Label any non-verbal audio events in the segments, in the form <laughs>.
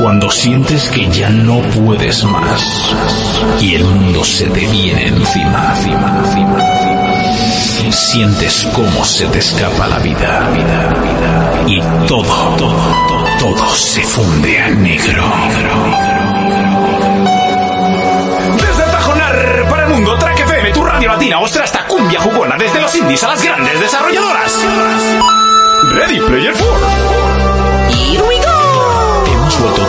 Cuando sientes que ya no puedes más y el mundo se te viene encima, encima, encima, encima. Sientes cómo se te escapa la vida, vida, vida. Y todo, todo, todo, todo se funde a negro. Desde Tajonar para el mundo, Track FM, tu radio latina, ostra hasta cumbia jugona, desde los indies a las grandes desarrolladoras. Ready Player 4.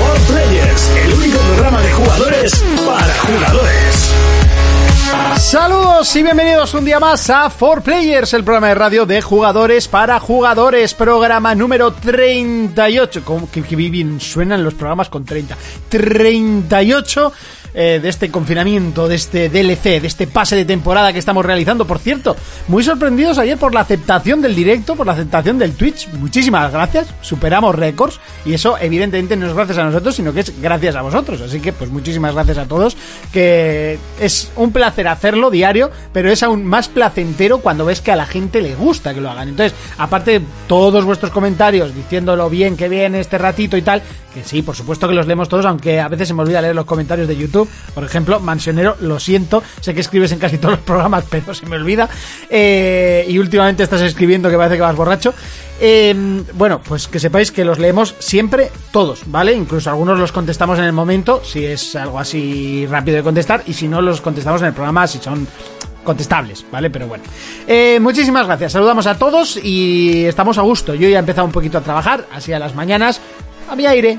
For Players, el único programa de jugadores para jugadores. Saludos y bienvenidos un día más a 4Players, el programa de radio de jugadores para jugadores, programa número 38. Como que, que bien suenan los programas con 30. 38 eh, de este confinamiento, de este DLC, de este pase de temporada que estamos realizando. Por cierto, muy sorprendidos ayer por la aceptación del directo, por la aceptación del Twitch. Muchísimas gracias, superamos récords y eso evidentemente no es gracias a nosotros, sino que es gracias a vosotros. Así que pues muchísimas gracias a todos, que es un placer hacerlo diario, pero es aún más placentero cuando ves que a la gente le gusta que lo hagan. Entonces, aparte de todos vuestros comentarios diciéndolo bien que viene este ratito y tal, que sí, por supuesto que los leemos todos, aunque a veces se me olvida leer los comentarios de YouTube. Por ejemplo, Mansionero, lo siento, sé que escribes en casi todos los programas, <laughs> pero se me olvida. Eh, y últimamente estás escribiendo que parece que vas borracho. Eh, bueno, pues que sepáis que los leemos siempre todos, ¿vale? Incluso algunos los contestamos en el momento, si es algo así rápido de contestar, y si no, los contestamos en el programa si son contestables, ¿vale? Pero bueno. Eh, muchísimas gracias, saludamos a todos y estamos a gusto. Yo ya he empezado un poquito a trabajar, así a las mañanas, a mi aire,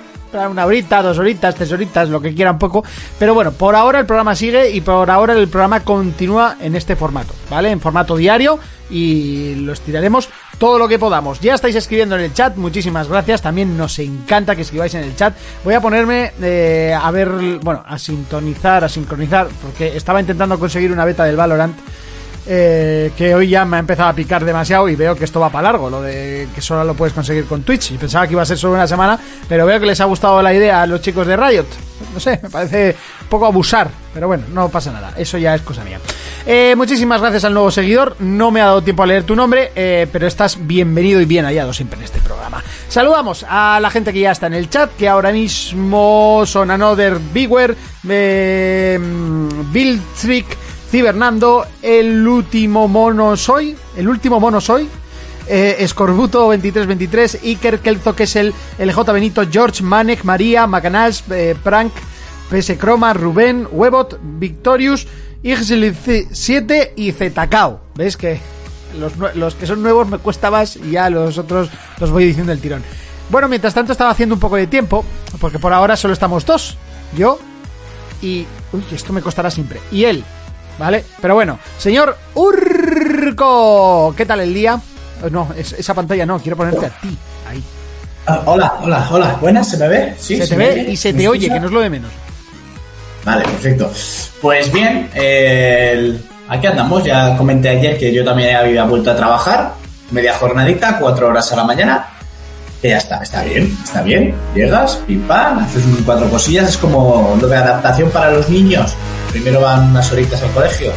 una horita, dos horitas, tres horitas, lo que quiera un poco. Pero bueno, por ahora el programa sigue y por ahora el programa continúa en este formato, ¿vale? En formato diario y los tiraremos todo lo que podamos. Ya estáis escribiendo en el chat, muchísimas gracias. También nos encanta que escribáis en el chat. Voy a ponerme eh, a ver, bueno, a sintonizar, a sincronizar, porque estaba intentando conseguir una beta del Valorant. Eh, que hoy ya me ha empezado a picar demasiado y veo que esto va para largo, lo de que solo lo puedes conseguir con Twitch. Y pensaba que iba a ser solo una semana, pero veo que les ha gustado la idea a los chicos de Riot. No sé, me parece un poco abusar, pero bueno, no pasa nada, eso ya es cosa mía. Eh, muchísimas gracias al nuevo seguidor, no me ha dado tiempo a leer tu nombre, eh, pero estás bienvenido y bien hallado siempre en este programa. Saludamos a la gente que ya está en el chat, que ahora mismo son Another Bigwer, eh, Bill Trick, Cibernando, el último mono soy, el último mono soy, eh, Escorbuto 2323, Iker Kelzo, que es el LJ Benito, George Manek, María, Macanash, eh, Prank, PS Croma, Rubén, Webot, Victorious, Ixil7 y Zetacao. ¿Ves que los, los que son nuevos me cuesta más y ya los otros los voy diciendo el tirón? Bueno, mientras tanto estaba haciendo un poco de tiempo, porque por ahora solo estamos dos, yo y... Uy, esto me costará siempre. Y él, ¿vale? Pero bueno, señor Urco, ¿qué tal el día? Eh, No, es- esa pantalla no, quiero ponerte a ti. Ahí. Ah, hola, hola, hola. Buenas, ¿se me ve? Sí, se te me ve oye? y se ¿Me te oye, escucha? que no es lo de menos. Vale, perfecto. Pues bien, eh, el- aquí andamos. Ya comenté ayer que yo también había vuelto a trabajar. Media jornadita, cuatro horas a la mañana. Que ya está, está bien, está bien. Llegas, pim pam, haces un cuatro cosillas. Es como lo de adaptación para los niños. Primero van unas horitas al colegio.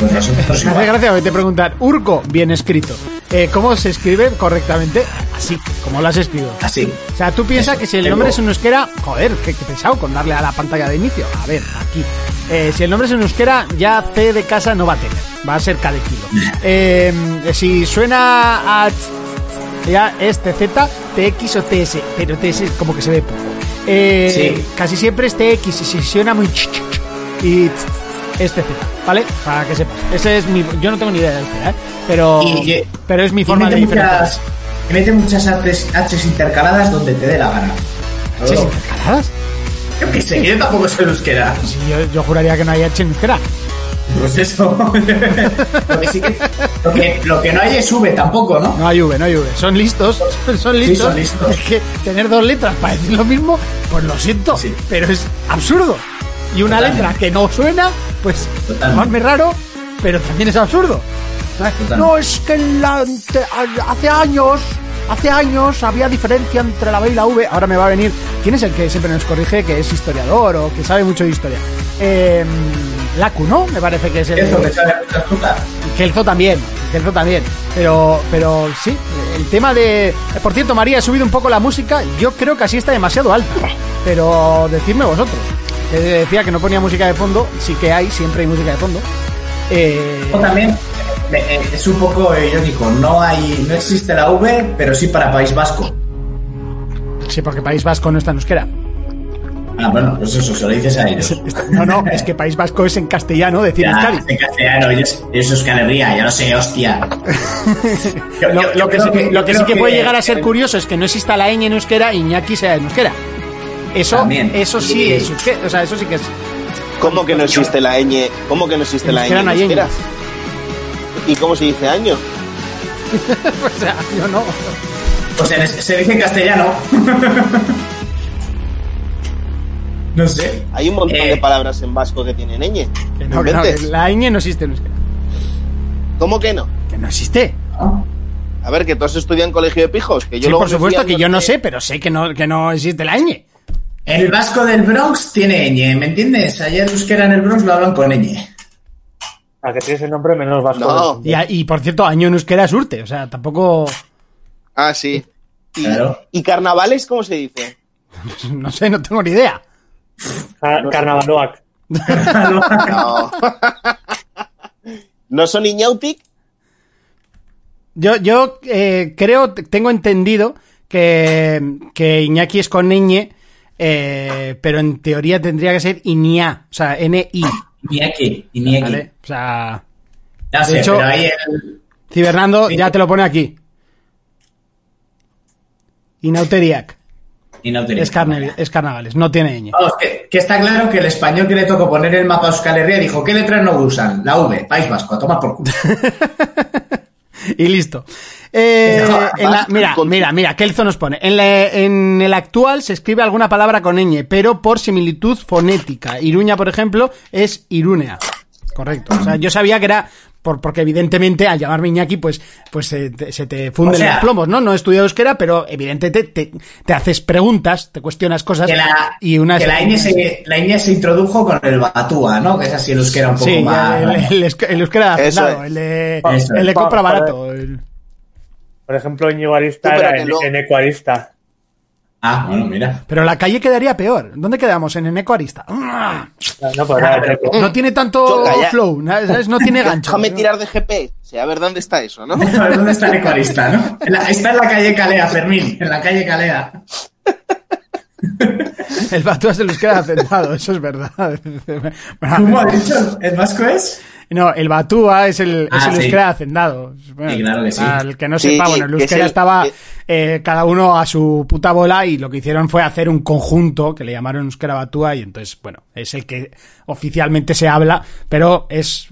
Pues nosotros <laughs> igual. gracia que te preguntan, Urco, bien escrito. Eh, ¿Cómo se escribe correctamente? Así, como lo has escrito. Así. O sea, tú piensas Eso, que si el nombre es en euskera, joder, qué, qué pesado con darle a la pantalla de inicio. A ver, aquí. Eh, si el nombre es en euskera, ya C de casa no va a tener. Va a ser K de kilo. Eh, si suena a... Ya es TZ, TX o TS, pero TS como que se ve poco. Eh, Sí. Casi siempre es TX y si suena muy... ch, ch, ch, y este Z, ¿vale? Para que sepas. Ese es mi. Yo no tengo ni idea del Z, ¿eh? Pero, Y- pero es mi forma de diferenciar. mete muchas H's, intercaladas donde te dé la gana. ¿H's intercaladas? Yo qué sé, yo tampoco soy euskera. Sí, yo, yo juraría que no hay H en euskera. Pues eso. <laughs> lo, que sí que, lo, que, lo que no hay es V tampoco, ¿no? No hay V, no hay V. Son listos, <laughs> son listos. son listos. Es que tener dos letras para decir lo mismo, pues lo siento, Sí. pero es absurdo. Y una Totalmente. letra que no suena, pues más raro, pero también es absurdo. No, es que la- hace años, hace años había diferencia entre la B y la V. Ahora me va a venir. ¿Quién es el que siempre nos corrige que es historiador o que sabe mucho de historia? Eh, ¿no? Me parece que es el. Eso que sabe muchas putas. Kelzo también, Kelzo también. Pero, pero sí, el tema de. Por cierto, María, he subido un poco la música. Yo creo que así está demasiado alta. Pero decidme vosotros. Que decía que no ponía música de fondo. Sí que hay, siempre hay música de fondo. Eh, O también eh, eh, es un poco irónico. No hay, no existe la V, pero sí para País Vasco. sí, porque País Vasco no está en euskera. Ah, bueno, pues eso, se lo dices a ellos. No, no, es que País Vasco es en castellano decir Ya, Euskadi. en castellano, ellos, Euskal Herria, ya lo sé, hostia. <laughs> Yo- Lo, yo- lo que, sí, lo yo que sí creo que puede llegar a ser curioso es que no exista la ñ en euskera y Iñaki sea en euskera. Eso, También. eso sí es euskera. O sea, eso sí que es. ¿Cómo que no existe la ñ? ¿Cómo que no existe En la ñ? no hay ñ. ¿Y cómo se dice año? <laughs> O sea, yo no. Pues en es- se dice en castellano. <laughs> no sé. Hay un montón Eh. de palabras en vasco que tienen ñ. Que No no, que la ñ no existe en euskera. ¿Cómo que no? Que no existe. A ver, que todos estudian en colegio de pijos. Que yo sí, luego por supuesto que yo no sé, pero sé que no, que no existe la ñ. El vasco del Bronx tiene ñ, ¿me entiendes? Ayer euskera en el Bronx lo hablan con ñ. A que tienes el nombre menos vasco. No. Y, y, por cierto, año en euskera es urte. O sea, tampoco. Ah, sí. ¿Y, Claro. ¿Y carnavales cómo se dice? No sé, no tengo ni idea. Ca- Carnavaloac. No. <laughs> ¿No son Iñautic? Yo, yo eh, creo, tengo entendido que, que Iñaki es con ñ, eh, pero en teoría tendría que ser Iña. O sea, N-I. Iñaki, Iñaki. ¿Vale? O sea, Ya sé, hecho- pero ahí el... Cibernando ya te lo pone aquí. Inauteriac. Es, carne, es carnavales, no tiene ñ. Vamos, que, que está claro que el español que le tocó poner el mapa a Euskal Herria dijo, ¿qué letras no usan? La V, País Vasco, a tomar por culo. <laughs> Y listo. Eh, en la- mira, mira, mira, Kelzo nos pone. En, la- en el actual se escribe alguna palabra con ñ, pero por similitud fonética. Iruña, por ejemplo, es Irunea. Correcto. O sea, yo sabía que era por, porque evidentemente al llamarme Iñaki, pues, pues se, te, se te funden O sea- los plomos, ¿no? No he estudiado euskera, pero evidentemente te, te haces preguntas, te cuestionas cosas Que la, y una que la ñ, se, la ñ se introdujo con el Batúa, ¿no? Que es así el euskera un poco Sí, más... el, el, el, el euskera de hacendado, el de, Eso el de compra barato. el- Por ejemplo, Íñigo Arista Sí, era en, no. en Ecuarista. Ah, bueno, mira. Pero la calle quedaría peor. ¿Dónde quedamos? En Eneco Arista. ¡Ah! No, pues Eco. No tiene tanto flow, ¿sabes? No tiene <laughs> gancho. Déjame tirar de GP. A ver dónde está eso, ¿no? <laughs> A ver, ¿dónde está el ecuarista, no? En la- está en la calle Calea, Fermín, en la calle Calea. <laughs> El Batúa se los queda acentado, eso es verdad. Bueno, ¿Cómo ha dicho? ¿El vasco es? no, el Batúa es el, es Ah, el sí. euskera hacendado. Bueno, Sí, claro que sí. el que no Sí, sepa, bueno, el que es euskera estaba que- eh, cada uno a su puta bola y lo que hicieron fue hacer un conjunto que le llamaron euskera Batúa y entonces, bueno, es el que oficialmente se habla, pero es,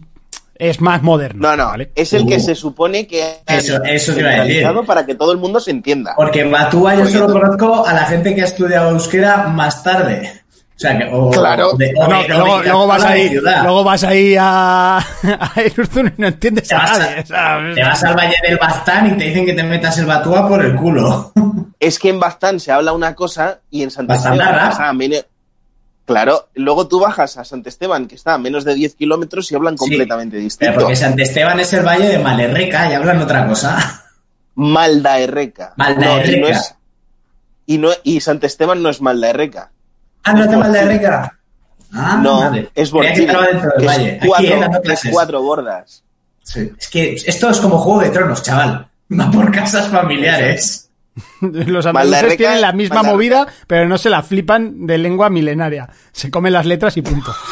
es más moderno. No, no. ¿vale? Es el que Uh. se supone que Eso- eso te iba a decir. para que todo el mundo se entienda. Porque Batúa yo solo conozco a la gente que ha estudiado euskera más tarde. O sea, que... O, Claro. de- o no, de- que o de luego, vas ahí, ciudad. luego vas ahí a, <laughs> a Irurzun y no entiendes Te a vas, nadie. a- ¿sabes? te vas al Valle del Baztán y te dicen que te metas el Batúa por el culo. Es que en Baztán se habla una cosa y en Sant Baztán Esteban Darra. está a mene- Claro, luego tú bajas a Sant Esteban, que está a menos de 10 kilómetros, y hablan completamente Pero distinto. porque Sant Esteban es el Valle de Malerreca y hablan otra cosa. Maldaerreca. Maldaerreca. No, y, no es, y, no, y Sant Esteban no es Maldaerreca. Ah, no es de Malerreca. Ah, no, es que Valle. es cuatro, es cuatro bordas. Sí. Es que esto es como Juego de Tronos, chaval. Va por casas familiares. <laughs> Los andaluces tienen la misma movida, pero no se la flipan de lengua milenaria. Se comen las letras y punto. <laughs>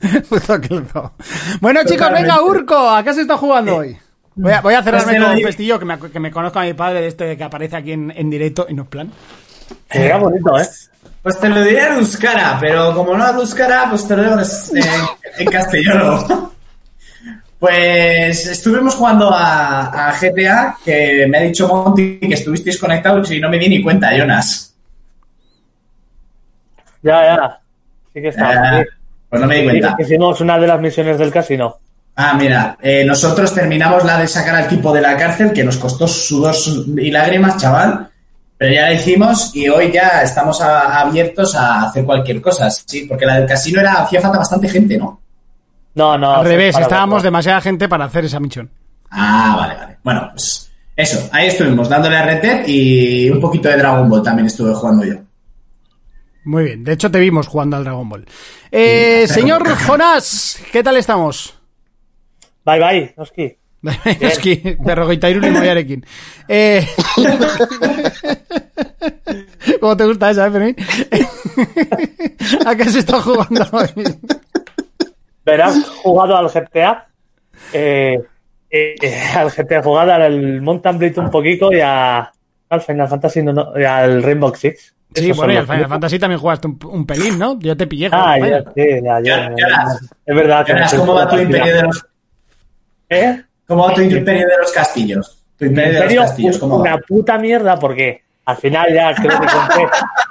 <laughs> Bueno, chicos, venga. Urco, ¿a qué se está jugando hoy? Voy a, voy a cerrarme con un digo. festillo que me, que me conozca a mi padre de este de que aparece aquí en, en directo y no es plan. Era bonito, ¿eh? Pues te lo diré en euskara, pero como no hablo euskara, pues te lo digo en, en castellano. Pues estuvimos jugando a, a GTA, que me ha dicho Monty que estuvisteis conectados y no me di ni cuenta, Jonas. Ya, ya. Sí que estaba. Eh, pues no me di cuenta. Hicimos una de las misiones del casino. Ah, mira, eh, nosotros terminamos la de sacar al tipo de la cárcel, que nos costó sudor y lágrimas, chaval. Pero ya la hicimos y hoy ya estamos a- abiertos a hacer cualquier cosa, sí, porque la del casino era, hacía falta bastante gente, ¿no? No, no. Al revés, estábamos demasiada gente para hacer esa misión. Ah, vale, vale. Bueno, pues eso, ahí estuvimos dándole a Red Dead y un poquito de Dragon Ball también estuve jugando yo. Muy bien, de hecho te vimos jugando al Dragon Ball. Eh, Sí, <laughs> señor pero- Jonás, ¿qué tal estamos? Bye, bye, Oski. es que berrogeitairun y moiarekin. Eh... <laughs> ¿Cómo te gusta esa, eh, Fermín? <laughs> ¿A qué se está jugando hoy? Verás, jugado al GTA. Eh, eh, eh, al GTA jugado al Mountain Blade un poquito y a, al Final Fantasy no, no, y al Rainbow Six. Sí, Esos bueno, y al Final. Fantasy también jugaste un, un pelín, ¿no? Yo te pillé. Ah, ya, sí, ya, ya. Es verdad. ¿cómo va tu imperio de los, ¿Eh? cómo va tu imperio de los castillos? Tu imperio de los castillos, ¿cómo una va? puta mierda porque al final ya creo que conté.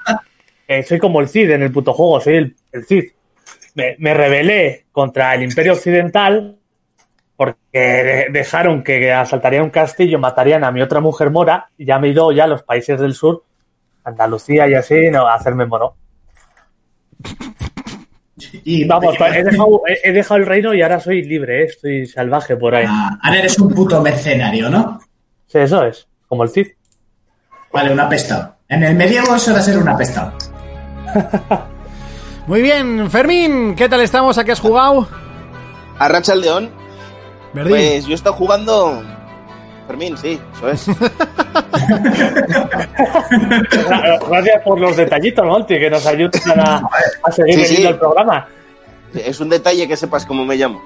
<laughs> eh, soy como el Cid en el puto juego, soy el, el Cid. Me, me rebelé contra el Imperio Occidental porque de- dejaron que asaltaría un castillo, matarían a mi otra mujer mora y ya me he ido ya a los países del sur, Andalucía y así, no, a hacerme mono. Y Vamos, he dejado, he- dejado el reino y ahora soy libre, eh, estoy salvaje por ahí. Ah, ahora eres un puto mercenario, ¿no? Sí, eso es, como el Cid. Vale, un apestado. En el medievo eso era ser un apestado. <laughs> Muy bien, Fermín, ¿qué tal estamos? ¿A qué has jugado? Arracha el León. Verdín. Pues yo he estado jugando. Fermín, sí, eso es. Gra- <laughs> Gracias por los detallitos, Monty, que nos ayudan a, a seguir Sí, el programa. Es un detalle que sepas cómo me llamo.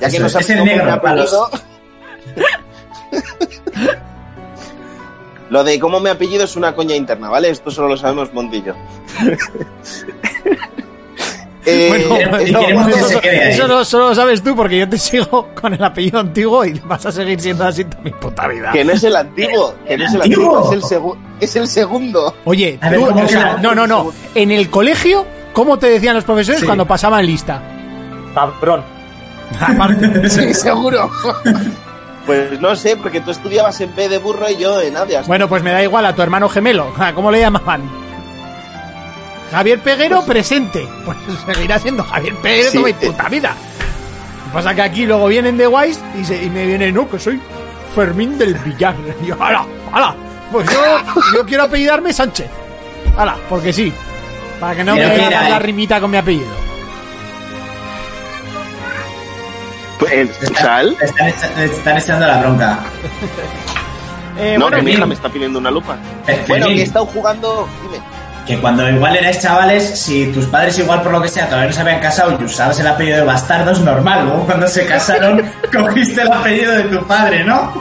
Ya que Eso no es, el negro, apellido. <laughs> Lo de cómo me apellido es una coña interna, ¿vale? Esto solo lo sabemos Montillo. <laughs> Eh, Bueno, no, eso, no, solo lo sabes tú porque yo te sigo con el apellido antiguo y vas a seguir siendo así toda mi puta vida. que no es el antiguo, que no es el ¿Antiguo? antiguo, es el, segu- es el segundo. Oye, A ver, tú, ¿cómo o sea, que no, no, no. En el colegio, ¿cómo te decían los profesores Sí. cuando pasaban lista? Cabrón. Aparte, <laughs> Sí, seguro. Pues no sé, porque tú estudiabas en B de burro y yo en Adias. Bueno, pues me da igual a tu hermano gemelo. <laughs> ¿Cómo le llamaban? Javier Peguero presente. Pues seguirá siendo Javier Peguero Sí. toda mi puta vida. Lo que pasa es que aquí luego vienen de Wise y, se- y me vienen, no, que soy Fermín del Villar. <laughs> Y yo, hala, hala. Pues yo, yo quiero apellidarme Sánchez. Hala, porque sí. Para que no Pero me hagan la eh. rimita con mi apellido. Pues, Te ¿Sal? están, te están echando la bronca. <laughs> Eh, No, bueno, que mi hija me está pidiendo una lupa. Bueno, que he estado jugando. Dime. Que cuando igual erais chavales, si tus padres igual por lo que sea todavía no se habían casado y usabas el apellido de bastardo, es normal. Luego cuando se casaron, <laughs> cogiste el apellido de tu padre, ¿no?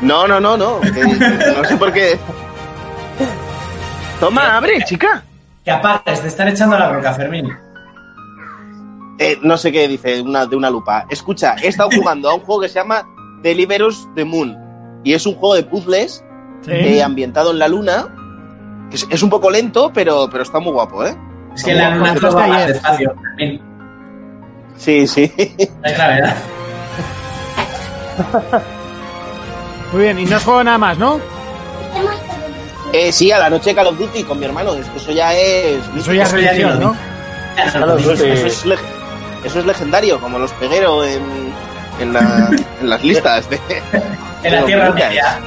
No, no, no, no. que no sé por qué. Toma, abre, chica. Que apagues, te están echando la bronca, Fermín. Eh, no sé qué dice una, de una lupa. Escucha, he estado jugando a un juego que se llama Deliverus the Moon. Y es un juego de puzzles sí. eh, ambientado en la luna. Es, es un poco lento, pero, pero está muy guapo, ¿eh? Es que la va ayer. más despacio. Sí, sí. Es gravedad. Muy bien, y no os juego nada más, ¿no? Eh, sí, a la noche Call of Duty con mi hermano. Eso ya es. Eso ya es Eso lo ¿no? Claro, Eso, sí. es, leg- eso es legendario, como los peguero en, en, la- en las listas de. En la de Tierra. Media.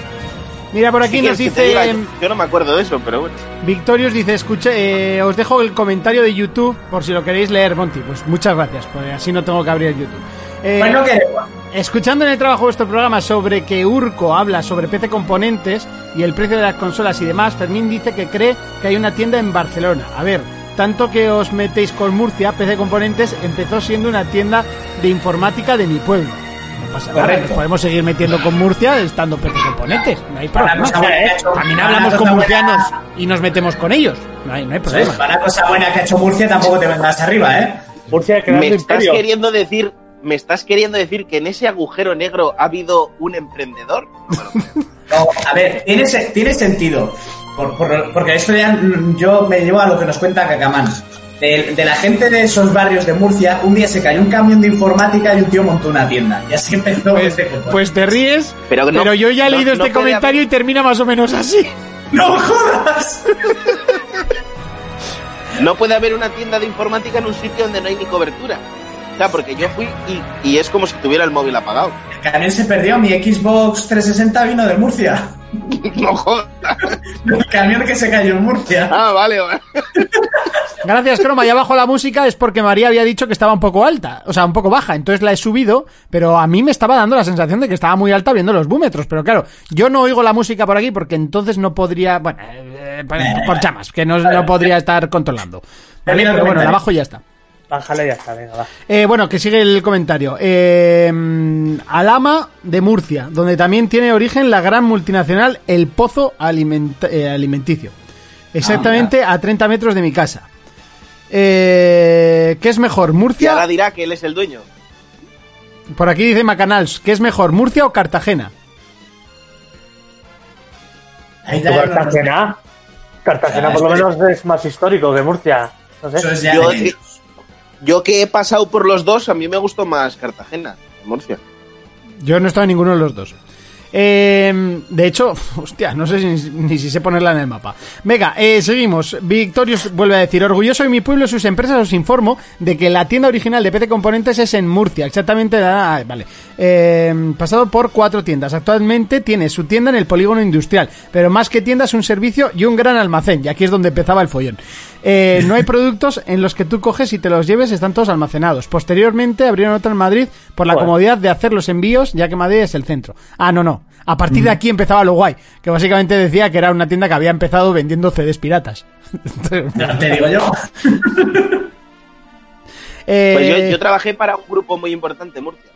Mira, por aquí nos diga, dice... yo, no me acuerdo de eso, pero bueno. Victorious dice, escuche, eh, os dejo el comentario de YouTube por si lo queréis leer, Monty. Pues muchas gracias, pues así no tengo que abrir el YouTube. Eh, Pues. Escuchando en el trabajo vuestro programa sobre que Urco habla sobre PC componentes y el precio de las consolas y demás, Fermín dice que cree que hay una tienda en Barcelona. A ver, tanto que os metéis con Murcia, PC componentes empezó siendo una tienda de informática de mi pueblo. No pasa nada, Correcto. nos podemos seguir metiendo con Murcia estando PC componentes. No hay Para problema. cosa buena que ha hecho- También hablamos con buena- murcianos y nos metemos con ellos. No hay, no hay Eso es, problema. para cosa buena que ha hecho Murcia tampoco te vengas arriba, ¿eh? Murcia Me estás imperio. queriendo decir, me estás queriendo decir que en ese agujero negro ha habido un emprendedor. <laughs> No, a ver, tiene, tiene sentido. Por- por- porque esto ya mm, yo me llevo a lo que nos cuenta Cacamán. De, de la gente de esos barrios de Murcia, un día se cayó un camión de informática y un tío montó una tienda. Y así empezó Pues, este pues te ríes, pero, yo ya he no- leído no este comentario y termina más o menos así. ¡No jodas! No puede haber una tienda de informática en un sitio donde no hay ni cobertura. O sea, porque yo fui y, y es como si tuviera el móvil apagado. El camión se perdió, mi Xbox 360 vino de Murcia. <laughs> No jodas. <laughs> El camión que se cayó en Murcia. Ah, vale, vale. <laughs> Gracias, Croma. Y abajo la música es porque María había dicho que estaba un poco alta, o sea, un poco baja. Entonces la he subido, pero a mí me estaba dando la sensación de que estaba muy alta viendo los búmetros. Pero claro, yo no oigo la música por aquí porque entonces no podría. Bueno, eh, por, por chamas, que no, no podría estar controlando. Pero bueno, la comentario. bajo y ya está. Bájale y ya está, venga, va. Eh, bueno, que sigue el comentario. Eh, Alama de Murcia, donde también tiene origen la gran multinacional El Pozo Aliment- eh, Alimenticio. Exactamente a 30 metros de mi casa. Eh, ¿Qué es mejor, Y Murcia? ahora dirá que él es el dueño. Por aquí dice Macanals, ¿qué es mejor, Murcia o Cartagena? Ahí ¿Tu ya no- Cartagena? Cartagena Ah, por lo menos es más histórico que Murcia. No sé. Eso es ya Yo, yo que he pasado por los dos, a mí me gustó más Cartagena, Murcia. Yo no he estado en ninguno de los dos. Eh, de hecho, <laughs> hostia, no sé si- ni si sé ponerla en el mapa. Venga, eh, seguimos. Victorious vuelve a decir, orgulloso de mi pueblo y sus empresas os informo de que la tienda original de PC Componentes es en Murcia, exactamente, ah, vale. Eh, pasado por cuatro tiendas. Actualmente tiene su tienda en el polígono industrial, pero más que tienda es un servicio y un gran almacén, y aquí es donde empezaba el follón. Eh, no hay productos en los que tú coges y te los lleves, están todos almacenados. Posteriormente abrieron otra en Madrid por la Joder. comodidad de hacer los envíos, ya que Madrid es el centro. Ah, no, no. A partir de aquí empezaba lo guay, que básicamente decía que era una tienda que había empezado vendiendo CDs piratas. <laughs> Ya te digo yo. <laughs> Eh, Pues yo, yo trabajé para un grupo muy importante Murcia.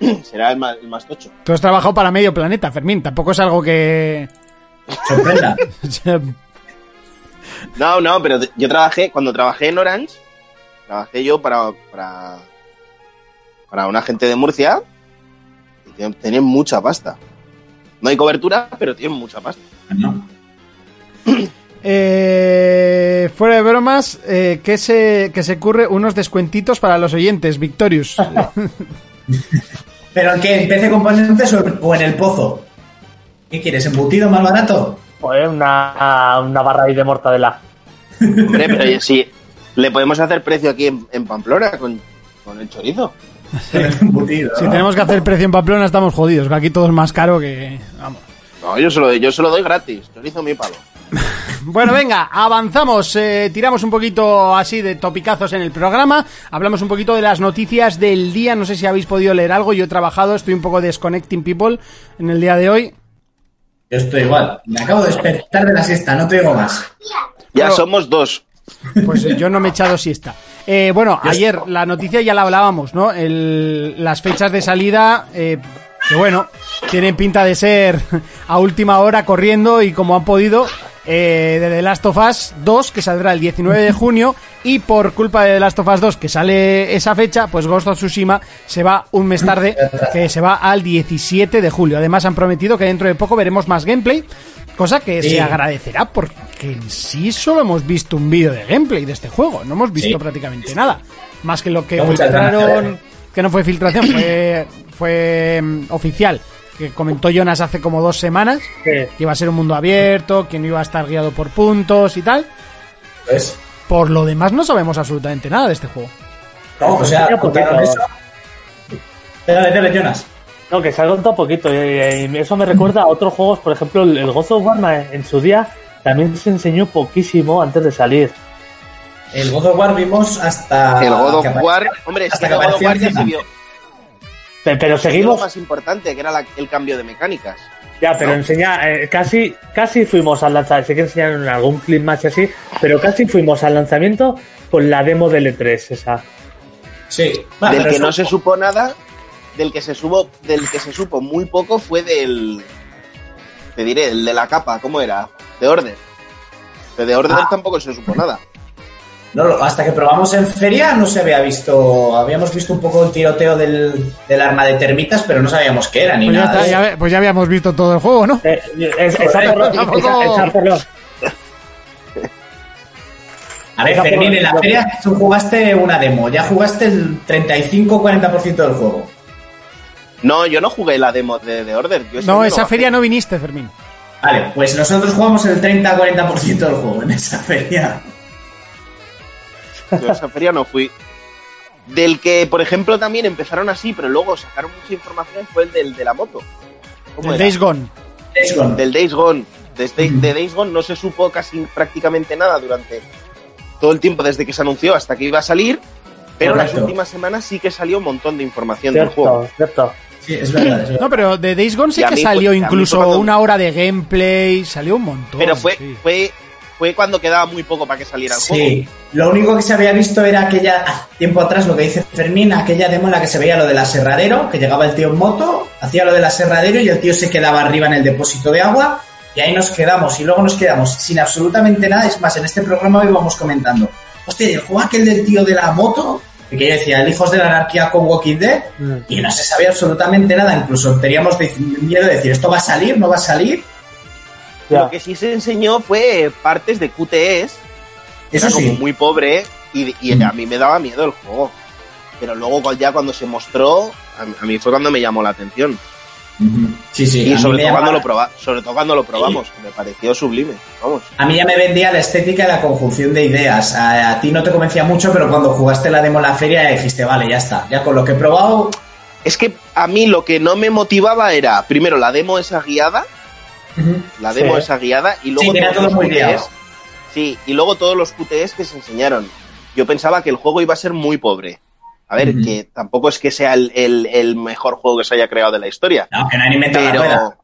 <clears throat> Será el más, el más tocho. Tú has trabajado para medio planeta, Fermín. Tampoco es algo que... Sorprenda. <laughs> No, no, pero yo trabajé, cuando trabajé en Orange, trabajé yo para, para, para una gente de Murcia y tienen, tienen mucha pasta. No hay cobertura, pero tienen mucha pasta. No. <clears throat> Eh, fuera de bromas, eh, que se que se ocurre unos descuentitos para los oyentes, Victorious. <laughs> <laughs> ¿Pero qué? ¿En PC Componentes o, o en el pozo? ¿Qué quieres? ¿Embutido más barato? Joder, una, una barra ahí de mortadela. Hombre, pero sí, le podemos hacer precio aquí en, en Pamplona con, con el chorizo. <laughs> Embutido. si tenemos que hacer precio en Pamplona estamos jodidos, que aquí todo es más caro que... Vamos. No, yo se lo, yo se lo doy gratis. Chorizo mi palo. <laughs> Bueno, venga, avanzamos, eh, tiramos un poquito así de topicazos en el programa, hablamos un poquito de las noticias del día, no sé si habéis podido leer algo, yo he trabajado, estoy un poco desconnecting people en el día de hoy. Yo estoy igual. Me acabo de despertar de la siesta, no te digo más. Ya Bueno. somos dos. Pues eh, yo no me he echado siesta. Eh, bueno, ayer la noticia ya la hablábamos, ¿no? El- las fechas de salida, eh, que bueno, tienen pinta de ser a última hora corriendo y como han podido, eh, de The Last of Us 2, que saldrá el 19 de junio, y por culpa de The Last of Us 2, que sale esa fecha, pues Ghost of Tsushima se va un mes tarde, que se va al 17 de julio. Además han prometido que dentro de poco veremos más gameplay, cosa que Sí. se agradecerá porque en sí solo hemos visto un vídeo de gameplay de este juego, no hemos visto Sí. prácticamente nada. Más que lo que No, filtraron, verlo. que no fue filtración, fue, fue mm, oficial, que comentó Jonas hace como dos semanas, Sí. que iba a ser un mundo abierto, que no iba a estar guiado por puntos y tal. Pues, Por lo demás no sabemos absolutamente nada de este juego. no, o sea, contaron eso. Dale, dale, Jonas. No, que se ha contado poquito y, y eso me recuerda a otros juegos, por ejemplo, el, God of War en su día también se enseñó poquísimo antes de salir. El God of War vimos hasta. El God of War, hombre, hasta que God of War ya se vio. Pe- Pero Es lo seguimos. más importante, que era la- el cambio de mecánicas. Ya, pero ¿no? enseña, eh, casi, casi fuimos al lanzamiento, sé que enseñaron algún clip más y así, pero casi fuimos al lanzamiento con la demo del E3, esa. Sí. del que no se supo nada, del que se supo, del que se supo muy poco fue del, te diré, el de la capa, ¿cómo era? De Order. De The Order Ah. tampoco se supo nada. No, hasta que probamos en feria no se había visto, habíamos visto un poco el tiroteo del, del arma de termitas, pero no sabíamos qué era ni Pues ya, nada. está, de ya pues ya habíamos visto todo el juego, ¿no? Eh, es- A ver, Fermín, en la feria tú jugaste una demo, ya jugaste el 35-40% del juego. No, yo no jugué la demo de The Order. Yo No, esa feria no viniste, Fermín. Vale, pues nosotros jugamos el 30-40% del juego en esa feria. Yo a esa feria no fui. Del que, por ejemplo, también empezaron así, pero luego sacaron mucha información, fue el del de la moto. ¿Cómo El era? Days Gone. Days Gone. Del Days Gone. Desde, de Days Gone no se supo casi prácticamente nada durante todo el tiempo desde que se anunció hasta que iba a salir. Pero las Correcto. últimas semanas sí que salió un montón de información del Cierto, juego. cierto. Sí, es verdad, es verdad. No, pero de Days Gone sí que mí salió incluso cuando- una hora de gameplay, salió un montón. Pero fue, sí. fue, fue cuando quedaba muy poco para que saliera el juego. Sí, lo único que se había visto era aquella, tiempo atrás, lo que dice Fermín, aquella demo en la que se veía lo del aserradero, que llegaba el tío en moto, hacía lo del aserradero y el tío se quedaba arriba en el depósito de agua y ahí nos quedamos y luego nos quedamos sin absolutamente nada. Es más, en este programa hoy íbamos comentando, hostia, ¿y el juego aquel del tío de la moto, que yo decía, el Hijos de la Anarquía con Walking Dead, Mm. y no se sabía absolutamente nada, incluso teníamos miedo de decir, ¿esto va a salir? ¿No va a salir? Ya. Lo que sí se enseñó fue partes de QTEs, Eso era como sí. muy pobre, y, y a mí me daba miedo el juego. Pero luego ya cuando se mostró, a mí, fue cuando me llamó la atención. Sí, sí. y sobre todo, cuando lo proba, sobre todo cuando lo probamos, me pareció sublime. Vamos. A mí ya me vendía la estética y la conjunción de ideas. A, a ti no te convencía mucho, pero cuando jugaste la demo en la feria dijiste, vale, ya está. Ya con lo que he probado, Es que a mí lo que no me motivaba era, primero, la demo esa guiada, la demo Sí. esa guiada, y luego Sí, todos todo los muy QTEs. Sí, y luego todos los QTEs que se enseñaron. Yo pensaba que el juego iba a ser muy pobre. A ver, que tampoco es que sea el, el- el mejor juego que se haya creado de la historia. no, que no han inventado la rueda.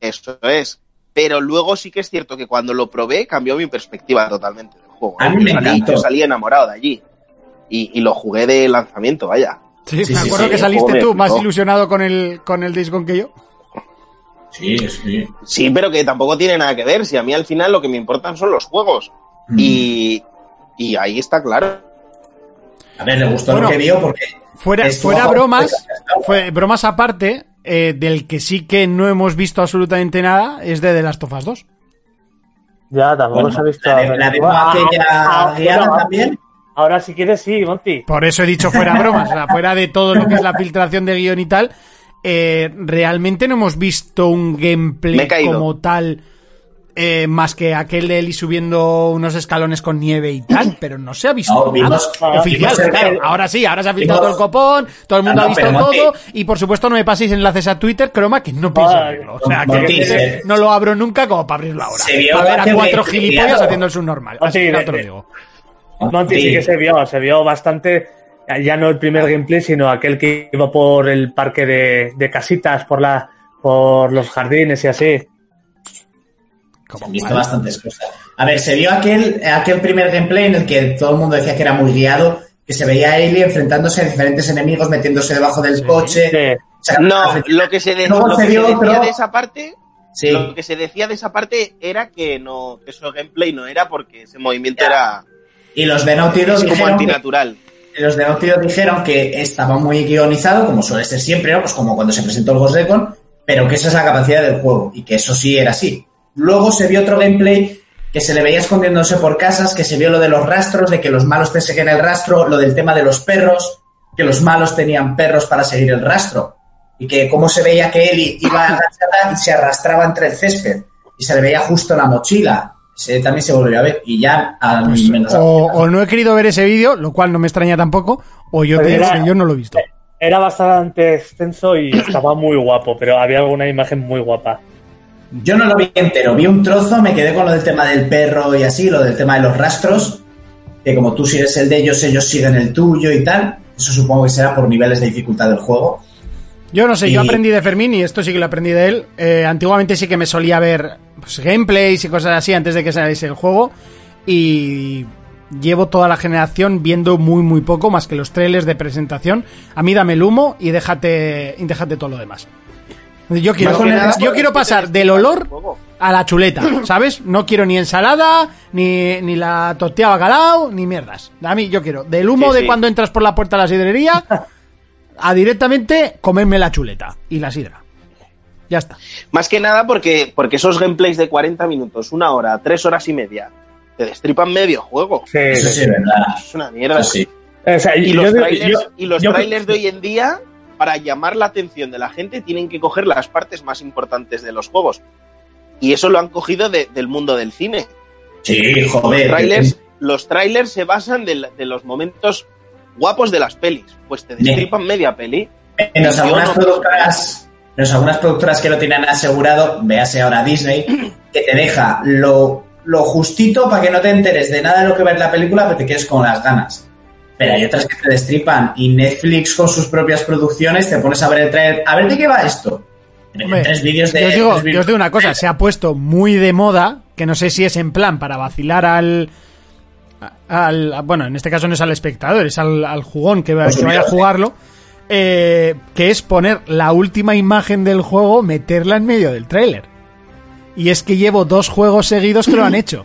Pero eso es. Pero luego sí que es cierto que cuando lo probé cambió mi perspectiva totalmente del juego. A mí Yo me salí, encantó. yo salí enamorado de allí. Y, y lo jugué de lanzamiento, vaya. Sí, Sí, me sí, acuerdo sí, que saliste tú más ilusionado con el, con el Days Gone que yo. Sí, sí. Sí, pero que tampoco tiene nada que ver. Si a mí al final lo que me importan son los juegos. Mm. Y, y ahí está claro. A ver, le gustó Bueno, lo que vio porque... Fuera, fuera bromas, fue, bromas aparte, eh, del que sí que no hemos visto absolutamente nada es de The Last of Us 2. Ya, tampoco Bueno, se ha visto. la de- la demo Ah, ah, también. Ahora si quieres, sí, Monty. Por eso he dicho fuera bromas, o sea, fuera de todo lo que es la filtración de guion y tal, eh, realmente no hemos visto un gameplay como tal, eh, más que aquel de Eli subiendo unos escalones con nieve y tal, <clears throat> pero no se ha visto No, nada vimos- oficial. vimos claro, ahora sí, ahora se ha filtrado todo el copón, todo el mundo No, no, ha visto Monty- todo, y por supuesto no me paséis enlaces a Twitter, croma, que no pienso Ah, abrirlo. O sea, Monty, que se- no lo abro nunca como para abrirlo ahora. Se vio Para ver a cuatro gilipollas haciendo el subnormal. Ah, Así sí, que no te lo digo. Monty sí que se vio, se vio bastante. Ya no el primer gameplay, sino aquel que iba por el parque de, de casitas, por la, por los jardines y así. Han visto bastantes cosas. A ver, se vio aquel, aquel primer gameplay en el que todo el mundo decía que era muy guiado, que se veía a Ellie enfrentándose a diferentes enemigos, metiéndose debajo del coche. Sí. No, lo que se, de- lo se que se decía otro- de esa parte, Sí. lo que se decía de esa parte era que no, que eso gameplay no era porque ese movimiento Ya. era Y los de Naughty Dog es como antinatural. Los de dijeron que estaba muy guionizado, como suele ser siempre, pues como cuando se presentó el Ghost Recon, pero que esa es la capacidad del juego y que eso sí era así. Luego se vio otro gameplay que se le veía escondiéndose por casas, que se vio lo de los rastros, de que los malos te siguen el rastro, lo del tema de los perros, que los malos tenían perros para seguir el rastro, y que cómo se veía que Ellie iba agachada y se arrastraba entre el césped, y se le veía justo la mochila. Se, también se volvió a ver, y ya al Pues, menos... o, o no he querido ver ese vídeo, lo cual no me extraña tampoco, o yo, Pero te- era- yo no lo he visto. Era bastante extenso y <clears throat> estaba muy guapo, pero había alguna imagen muy guapa. Yo no lo vi entero, vi un trozo, me quedé con lo del tema del perro y así, lo del tema de los rastros, que como tú sigues el de ellos, ellos siguen el tuyo y tal. Eso supongo que será por niveles de dificultad del juego. Yo no sé, yo aprendí de Fermín y esto sí que lo aprendí de él. Eh, antiguamente sí que me solía ver pues, gameplays y cosas así antes de que saliese el juego. Y llevo toda la generación viendo muy, muy poco más que los trailers de presentación. A mí dame el humo y déjate, y déjate todo lo demás. Yo quiero, nada yo quiero pasar del olor a la chuleta, ¿sabes? No quiero ni ensalada, ni, ni la tortilla bacalao, ni mierdas. A mí yo quiero del humo Sí, de sí. cuando entras por la puerta de la sidrería a directamente comerme la chuleta y la sidra. Ya está. Más que nada porque, porque esos gameplays de 40 minutos, una hora, tres horas y media, te destripan medio juego. Sí, Eso sí. sí es verdad. Es una mierda. Eso sí. O sea, Y yo los trailers, yo- y los yo- trailers de hoy en día, para llamar la atención de la gente, tienen que coger las partes más importantes de los juegos. Y eso lo han cogido de- del mundo del cine. Sí, Los joder. trailers, los trailers se basan de, los momentos guapos de las pelis. Pues te destripan media peli. Menos Yo algunas no- productoras, menos algunas productoras que lo tienen asegurado, véase ahora Disney, que te deja lo, lo justito para que no te enteres de nada de lo que va en la película, pero te quedes con las ganas. Pero hay otras que te destripan y Netflix con sus propias producciones te pones a ver el trailer. A ver de qué va esto. Hombre, tres vídeos de. yo, os digo, yo os digo una cosa, se ha puesto muy de moda, que no sé si es en plan para vacilar al... al bueno, en este caso no es al espectador, es al, al jugón que, Pues que vaya a jugarlo, eh, que es poner la última imagen del juego, meterla en medio del tráiler. Y es que llevo dos juegos seguidos que lo han <laughs> hecho.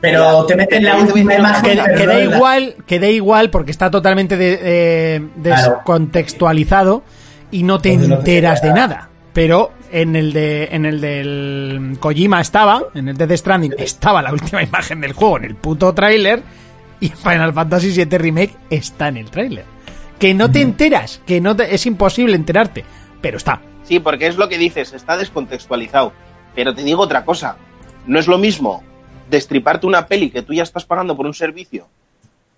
Pero te meten la última imagen. Que, que da igual, que da igual porque está totalmente de- eh, descontextualizado y no te enteras de queda- nada. Pero en el de en el del Kojima estaba, en el de The Stranding estaba la última imagen del juego en el puto tráiler y Final Fantasy VII Remake está en el tráiler. Que no te enteras, que no te- es imposible enterarte, pero está. Sí, porque es lo que dices, está descontextualizado. Pero te digo otra cosa, no es lo mismo destriparte una peli que tú ya estás pagando por un servicio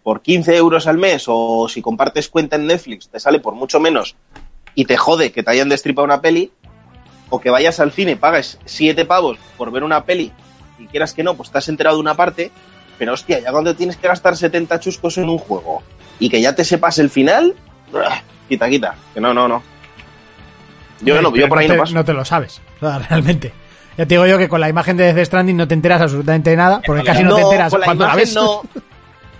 por 15 euros al mes o si compartes cuenta en Netflix te sale por mucho menos y te jode que te hayan destripado una peli o que vayas al cine y pagues 7 pavos por ver una peli y quieras que no, pues te has enterado de una parte, pero hostia, ya cuando tienes que gastar 70 chuscos en un juego y que ya te sepas el final, quita, quita, que no, no, no. Yo no, yo por ahí te, no paso. no te lo sabes, <laughs> realmente. Ya te digo yo que con la imagen de The Stranding no te enteras absolutamente de nada, <laughs> porque casi no, te enteras con la cuando la imagen ves. no. <laughs>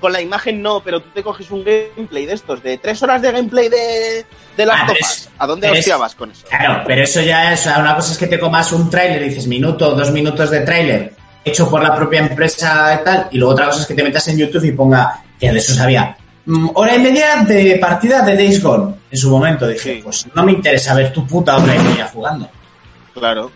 Con la imagen no, pero tú te coges un gameplay de estos, de tres horas de gameplay de, de las Ah, topas. ¿A dónde pero es- hostia vas con eso? Claro, pero eso ya es, o sea, una cosa es que te comas un tráiler y dices minuto, dos minutos de tráiler hecho por la propia empresa y tal, y luego otra cosa es que te metas en YouTube y ponga, que de eso sabía, hora y media de partida de Days Gone. En su momento dije, Sí. pues no me interesa ver tu puta hora y media jugando. Claro.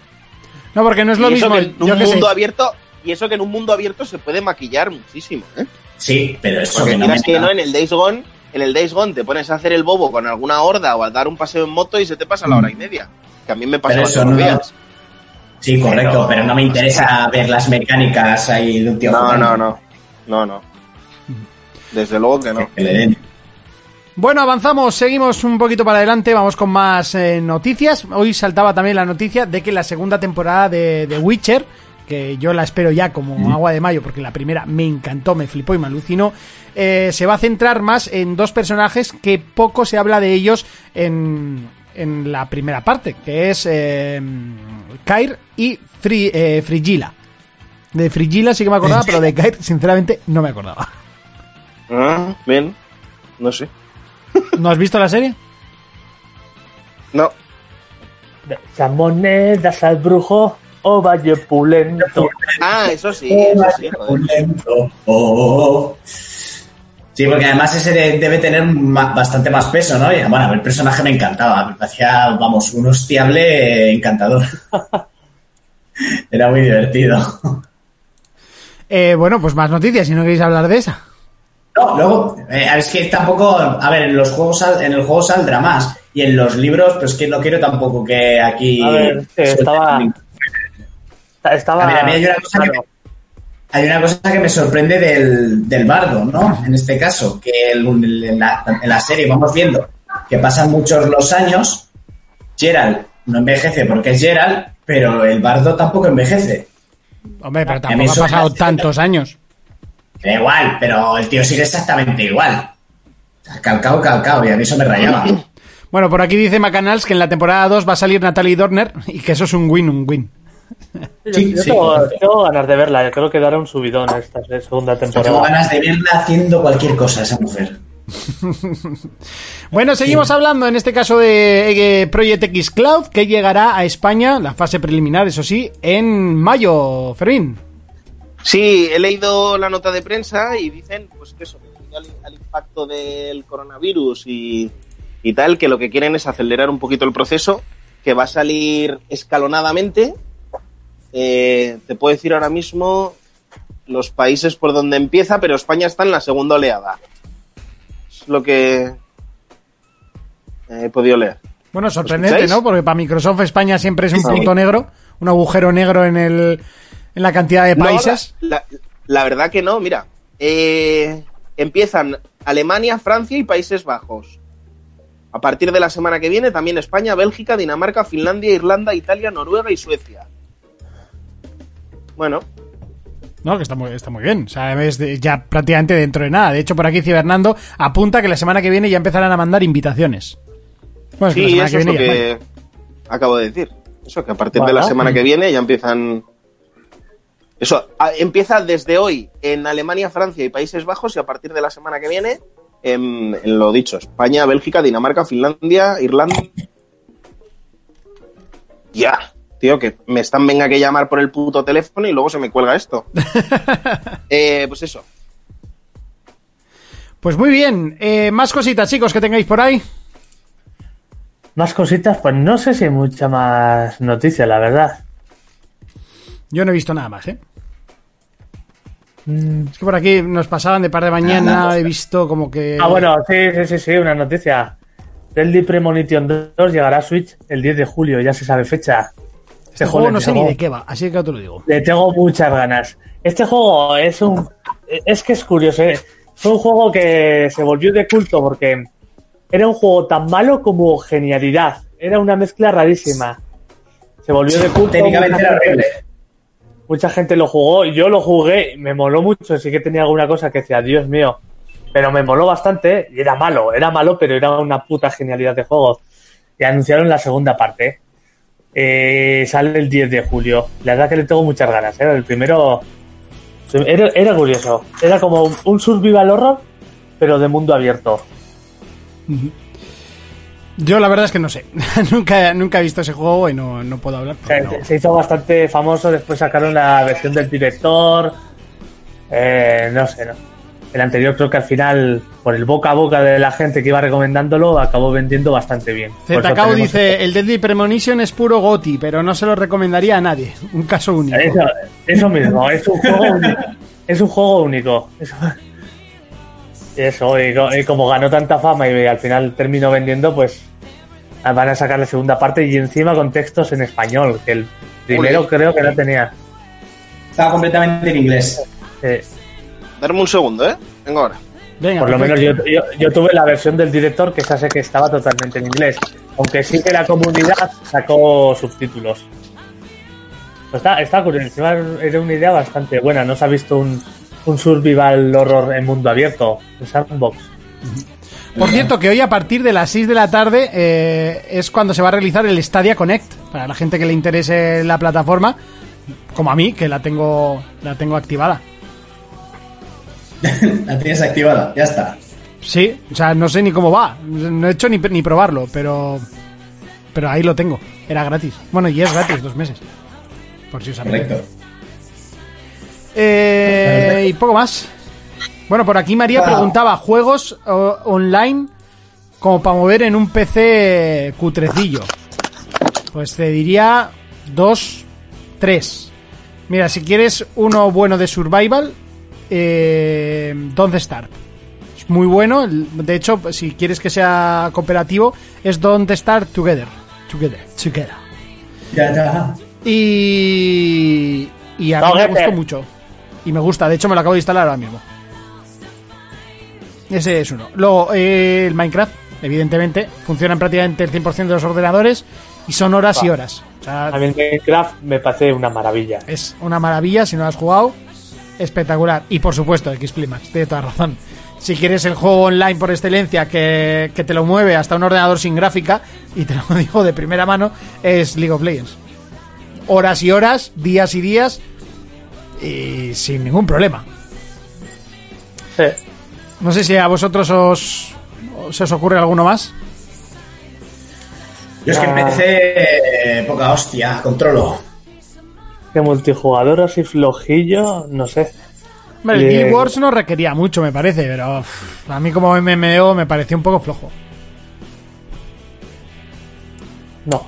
No, porque no es lo y mismo. que en yo un sé. mundo abierto, y eso que en un mundo abierto se puede maquillar muchísimo, ¿eh? Sí, pero eso Porque que no miras me que no, en el Days Gone, en el Days Gone te pones a hacer el bobo con alguna horda o a dar un paseo en moto y se te pasa la hora y media. Que a mí me pasa no- días. Sí, correcto, Pero- pero no me interesa ver las mecánicas ahí de un tío No, jugando. no, no. No, no. Desde luego que no. Le <laughs> den. Bueno, avanzamos, seguimos un poquito para adelante, vamos con más eh, noticias. Hoy saltaba también la noticia de que la segunda temporada de, de Witcher, que yo la espero ya como agua de mayo, porque la primera me encantó, me flipó y me alucinó, eh, se va a centrar más en dos personajes que poco se habla de ellos en, en la primera parte, que es eh, Kair y Fri- eh, Frigila. De Frigila sí que me acordaba, <laughs> pero de Kair sinceramente no me acordaba. Ah, bien. No sé. ¿No has visto la serie? No. Esas monedas al brujo o valle pulento. Ah, eso sí, eso sí. Oh. Sí, porque además ese de- debe tener bastante más peso, ¿no? Y, bueno, el personaje me encantaba, me parecía, vamos, un hostiable encantador. <laughs> Era muy divertido. Eh, bueno, pues más noticias, si no queréis hablar de esa. No, luego, eh, es que tampoco, a ver, en los juegos sal- en el juego saldrá más y en los libros, pues que no quiero tampoco que aquí A ver, eh, estaba- Estaba. A ver, a mí hay una cosa que claro, Hay una cosa que me sorprende del, del bardo, ¿no? En este caso, que el- en, la, en la serie vamos viendo que pasan muchos los años, Gerald no envejece porque es Gerald, pero el bardo tampoco envejece. Hombre, pero A mí tampoco ha pasado tantos años. Da igual, pero el tío sigue exactamente igual. Calcao, calcao, y a mí eso me rayaba. <clears throat> Bueno, por aquí dice Macanals que en la temporada 2 va a salir Natalie Dorner y que eso es un win, un win. Yo, Sí, yo sí. tengo, tengo ganas de verla, creo que dará un subidón esta segunda Tengo temporada. ganas de verla haciendo cualquier cosa esa mujer. <laughs> Bueno, seguimos hablando en este caso de eh, Project X Cloud, que llegará a España, la fase preliminar, eso sí, en mayo, Fermín. Sí, he leído la nota de prensa y dicen pues que eso, al, al impacto del coronavirus y, y tal, que lo que quieren es acelerar un poquito el proceso, que va a salir escalonadamente. Eh, te puedo decir ahora mismo los países por donde empieza, pero España está en la segunda oleada. Es lo que he podido leer. Bueno, sorprendente? ¿no? Porque para Microsoft España siempre es un punto negro, un agujero negro en, el, en la cantidad de No, países. la, la- la verdad que no, mira. eh, empiezan Alemania, Francia y Países Bajos. A partir de la semana que viene también España, Bélgica, Dinamarca, Finlandia, Irlanda, Italia, Noruega y Suecia. Bueno, No, que está muy, está muy bien. O sea, es de- ya prácticamente dentro de nada. De hecho, por aquí Cibernando apunta que la semana que viene ya empezarán a mandar invitaciones. Bueno, que sí, la eso es semana lo que viene ya- que acabo de decir. Eso, que a partir de la semana que viene ya empiezan... Eso, a- empieza desde hoy en Alemania, Francia y Países Bajos y a partir de la semana que viene, en, en lo dicho, España, Bélgica, Dinamarca, Finlandia, Irlanda... Ya, tío, que me están venga que llamar por el puto teléfono y luego se me cuelga esto. <laughs> Eh, pues eso. Pues muy bien. Eh, más cositas, chicos, que tengáis por ahí. Más cositas, pues no sé si hay mucha más noticia, la verdad. Yo no he visto nada más, ¿eh? Mm, Es que por aquí nos pasaban de par de mañana, he visto como que... Ah, bueno, sí, sí, sí, sí, una noticia. Deadly Premonition 2 llegará a Switch el 10 de julio, ya se sabe fecha. Este juego no sé ni de qué va, así que te lo digo. Le tengo muchas ganas. Este juego es un. Es que es curioso. ¿eh? Fue un juego que se volvió de culto porque era un juego tan malo como genialidad. Era una mezcla rarísima. Se volvió de culto. Técnicamente era horrible. Mucha gente lo jugó. Yo lo jugué, me moló mucho. Sí que tenía alguna cosa que decía, Dios mío. Pero me moló bastante y era malo. Era malo, pero era una puta genialidad de juego. Y anunciaron la segunda parte. Eh, sale el 10 de julio. La verdad que le tengo muchas ganas. ¿eh? El primero era, era curioso. Era como un- survival horror, pero de mundo abierto. Yo la verdad es que no sé. <laughs> nunca, nunca he visto ese juego y no, no puedo hablar. Se, no. se hizo bastante famoso. Después sacaron la versión del director. Eh, no sé, no. El anterior creo que al final, por el boca a boca de la gente que iba recomendándolo, acabó vendiendo bastante bien. Tenemos dice, el Deadly Premonition es puro goti, pero no se lo recomendaría a nadie. <laughs> Un caso único. Eso, eso mismo, es un juego único. Es un juego único. Eso, y como ganó tanta fama y al final terminó vendiendo, pues van a sacar la segunda parte y encima con textos en español, que el primero creo que no tenía. Estaba completamente en inglés. Eh, Darme un segundo, ¿eh? Vengo ahora. Venga, por lo menos yo, yo, yo tuve la versión del director que esa sé que estaba totalmente en inglés. Aunque sí que la comunidad sacó subtítulos. Pues está, está curioso. Encima era una idea bastante buena. No se ha visto un, un survival horror en mundo abierto. Un sandbox. Por cierto, que hoy a partir de las 6 de la tarde eh, es cuando se va a realizar el Stadia Connect. Para la gente que le interese la plataforma, como a mí, que la tengo, la tengo activada. <laughs> La tienes activada, ya está. Sí, o sea, no sé ni cómo va. No he hecho ni, ni probarlo, pero. Pero ahí lo tengo. Era gratis. Bueno, y es gratis, dos meses. Por si os apetece. Correcto. Eh, y poco más. Bueno, por aquí María Wow. preguntaba: ¿juegos o- online como para mover en un PC cutrecillo? Pues te diría dos, tres. Mira, si quieres uno bueno de survival, eh, Don't Start. Es muy bueno. De hecho, si quieres que sea cooperativo, es Don't Start Together. Together. Together. Ya, ya. Y. Y a mí me gustó mucho. Y me gusta, de hecho me lo acabo de instalar ahora mismo. Ese es uno. Luego, eh, el Minecraft, evidentemente, funciona en prácticamente el 100% de los ordenadores y son horas y horas. O sea, A mí el Minecraft me parece una maravilla. es una maravilla si no lo has jugado. Espectacular. Y por supuedo, Xplimax, tiene toda razón. si quieres el juego online por excelencia que, que te lo mueve hasta un ordenador sin gráfica, y te lo <laughs> digo de primera mano, es League of Legends. Horas y horas, días y días, y sin ningún problema. Sí. No sé si a vosotros os, se os ocurre alguno más. Yo es que Ah. empecé eh, poca hostia, controlo. Que multijugador así flojillo, no sé. Hombre, el Guild Wars no requería mucho, me parece, pero a mí como MMO me pareció un poco flojo, No.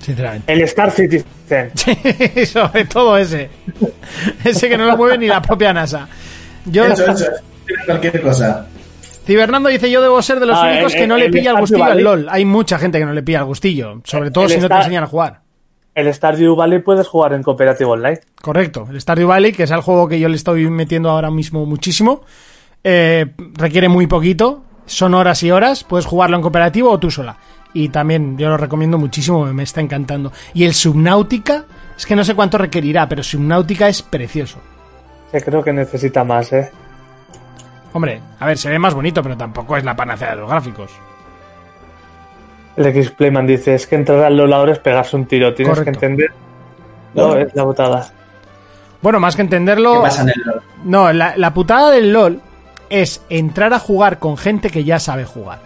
sinceramente. El Star Citizen. <laughs> Sí, sobre todo ese. Ese que no lo mueve ni la propia NASA. Yo, Eso, eso, cualquier cosa. Cibernando dice, yo debo ser de los Ah, únicos el- que no el- le pilla el gustillo al. LOL. Hay mucha gente que no le pilla el gustillo, sobre todo El si no te enseñan a jugar. El Stardew Valley puedes jugar en cooperativo online. Correcto, el Stardew Valley, que es el juego que yo le estoy metiendo ahora mismo muchísimo, eh, requiere muy poquito, son horas y horas, puedes jugarlo en cooperativo o tú sola. Y también yo lo recomiendo muchísimo, me está encantando. Y el Subnautica, es que no sé cuánto requerirá, pero Subnautica es precioso. Que creo que necesita más, ¿eh? Hombre, a ver, se ve más bonito, pero tampoco es la panacea de los gráficos. El X-Playman dice, es que entrar al LoL ahora es pegarse un tiro, tienes Correcto. que entender. No, es la botada. Bueno, más que ¿Qué entenderlo... pasa en el LoL? No, la, la putada del LOL es entrar a jugar con gente que ya sabe jugar.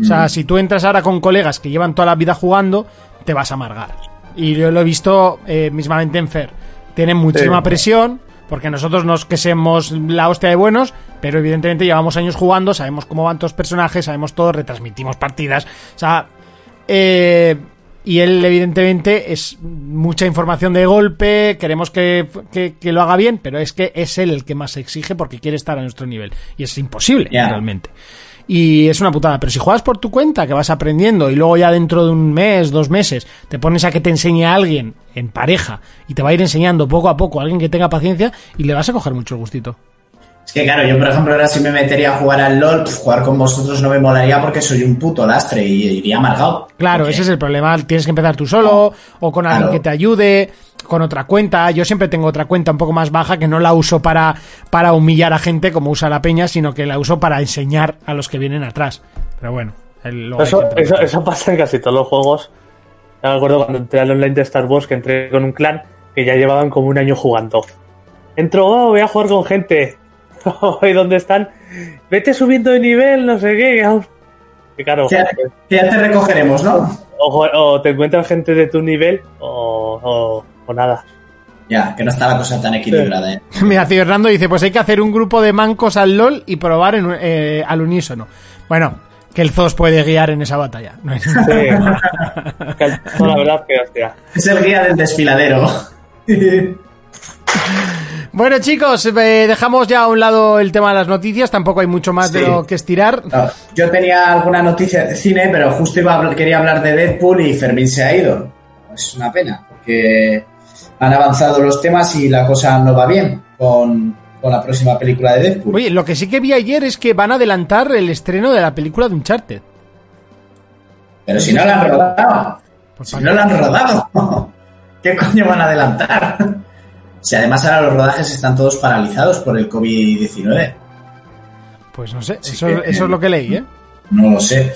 O sea, si tú entras ahora con colegas que llevan toda la vida jugando, te vas a amargar. Y yo lo he visto eh, mismamente en Fer. Tienen muchísima Sí. presión, porque nosotros no es que seamos la hostia de buenos, pero evidentemente llevamos años jugando, sabemos cómo van todos los personajes, sabemos todo, retransmitimos partidas. O sea, eh, y él, evidentemente, es mucha información de golpe. Queremos que, que- que lo haga bien, pero es que es él el que más se exige porque quiere estar a nuestro nivel. Y es imposible, realmente. Y es una putada. Pero si juegas por tu cuenta, que vas aprendiendo, y luego ya dentro de un mes, dos meses, te pones a que te enseñe a alguien en pareja y te va a ir enseñando poco a poco a alguien que tenga paciencia y le vas a coger mucho el gustito. Es que claro, yo por ejemplo ahora si me metería a jugar al LOL, jugar con vosotros no me molaría porque soy un puto lastre y iría amargado. Claro, Porque- ese es el problema. Tienes que empezar tú solo o con alguien Claro. que te ayude, con otra cuenta. Yo siempre tengo otra cuenta un poco más baja que no la uso para, para humillar a gente como usa la peña, sino que la uso para enseñar a los que vienen atrás. Pero bueno, Eso, eso, eso pasa en casi todos los juegos. Ya me acuerdo cuando entré al online de Star Wars que entré con un clan que ya llevaban como un año jugando. Entro, oh, voy a jugar con gente. <laughs> ¿Y dónde están? Vete subiendo de nivel, no sé qué. Que claro, Ya, ya te recogeremos, ¿no? o, o te encuentras gente de tu nivel o, o- o nada. Ya, que no está la cosa tan equilibrada, ¿eh? Mira, Fernando dice, pues hay que hacer un grupo de mancos al LOL y probar en, eh, al unísono. Bueno, que el ZOS puede guiar en esa batalla. No hay- Sí. <laughs> Que- no, la verdad que, hostia. Es el guía del desfiladero. <laughs> Bueno, chicos, eh, dejamos ya a un lado el tema de las noticias. Tampoco hay mucho más de lo que estirar. No, yo tenía alguna noticia de cine, pero justo iba a hablar- quería hablar de Deadpool y Fermín se ha ido. Es una pena, porque han avanzado los temas y la cosa no va bien con, con la próxima película de Deadpool. Oye, lo que sí que vi ayer es que van a adelantar el estreno de la película de Uncharted. pero si no la han rodado. Pues Si no la han rodado. <laughs> ¿Qué coño van a adelantar? Si además ahora los rodajes están todos paralizados por el COVID-19. Pues no sé, eso, que- eso es lo que leí, ¿eh? No lo sé.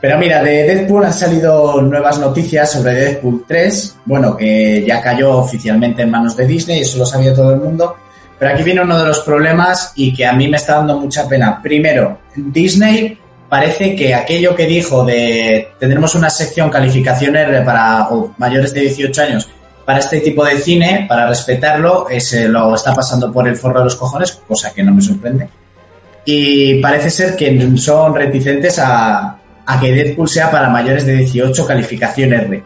Pero mira, de Deadpool han salido nuevas noticias sobre Deadpool 3. Bueno, que ya cayó oficialmente en manos de Disney, eso lo sabía todo el mundo. Pero aquí viene uno de los problemas y que a mí me está dando mucha pena. Primero, Disney parece que aquello que dijo de tendremos una sección calificación R para mayores de 18 años para este tipo de cine, para respetarlo, eh, se lo está pasando por el forro de los cojones, cosa que no me sorprende y parece ser que son reticentes a, a que Deadpool sea para mayores de 18 calificación R.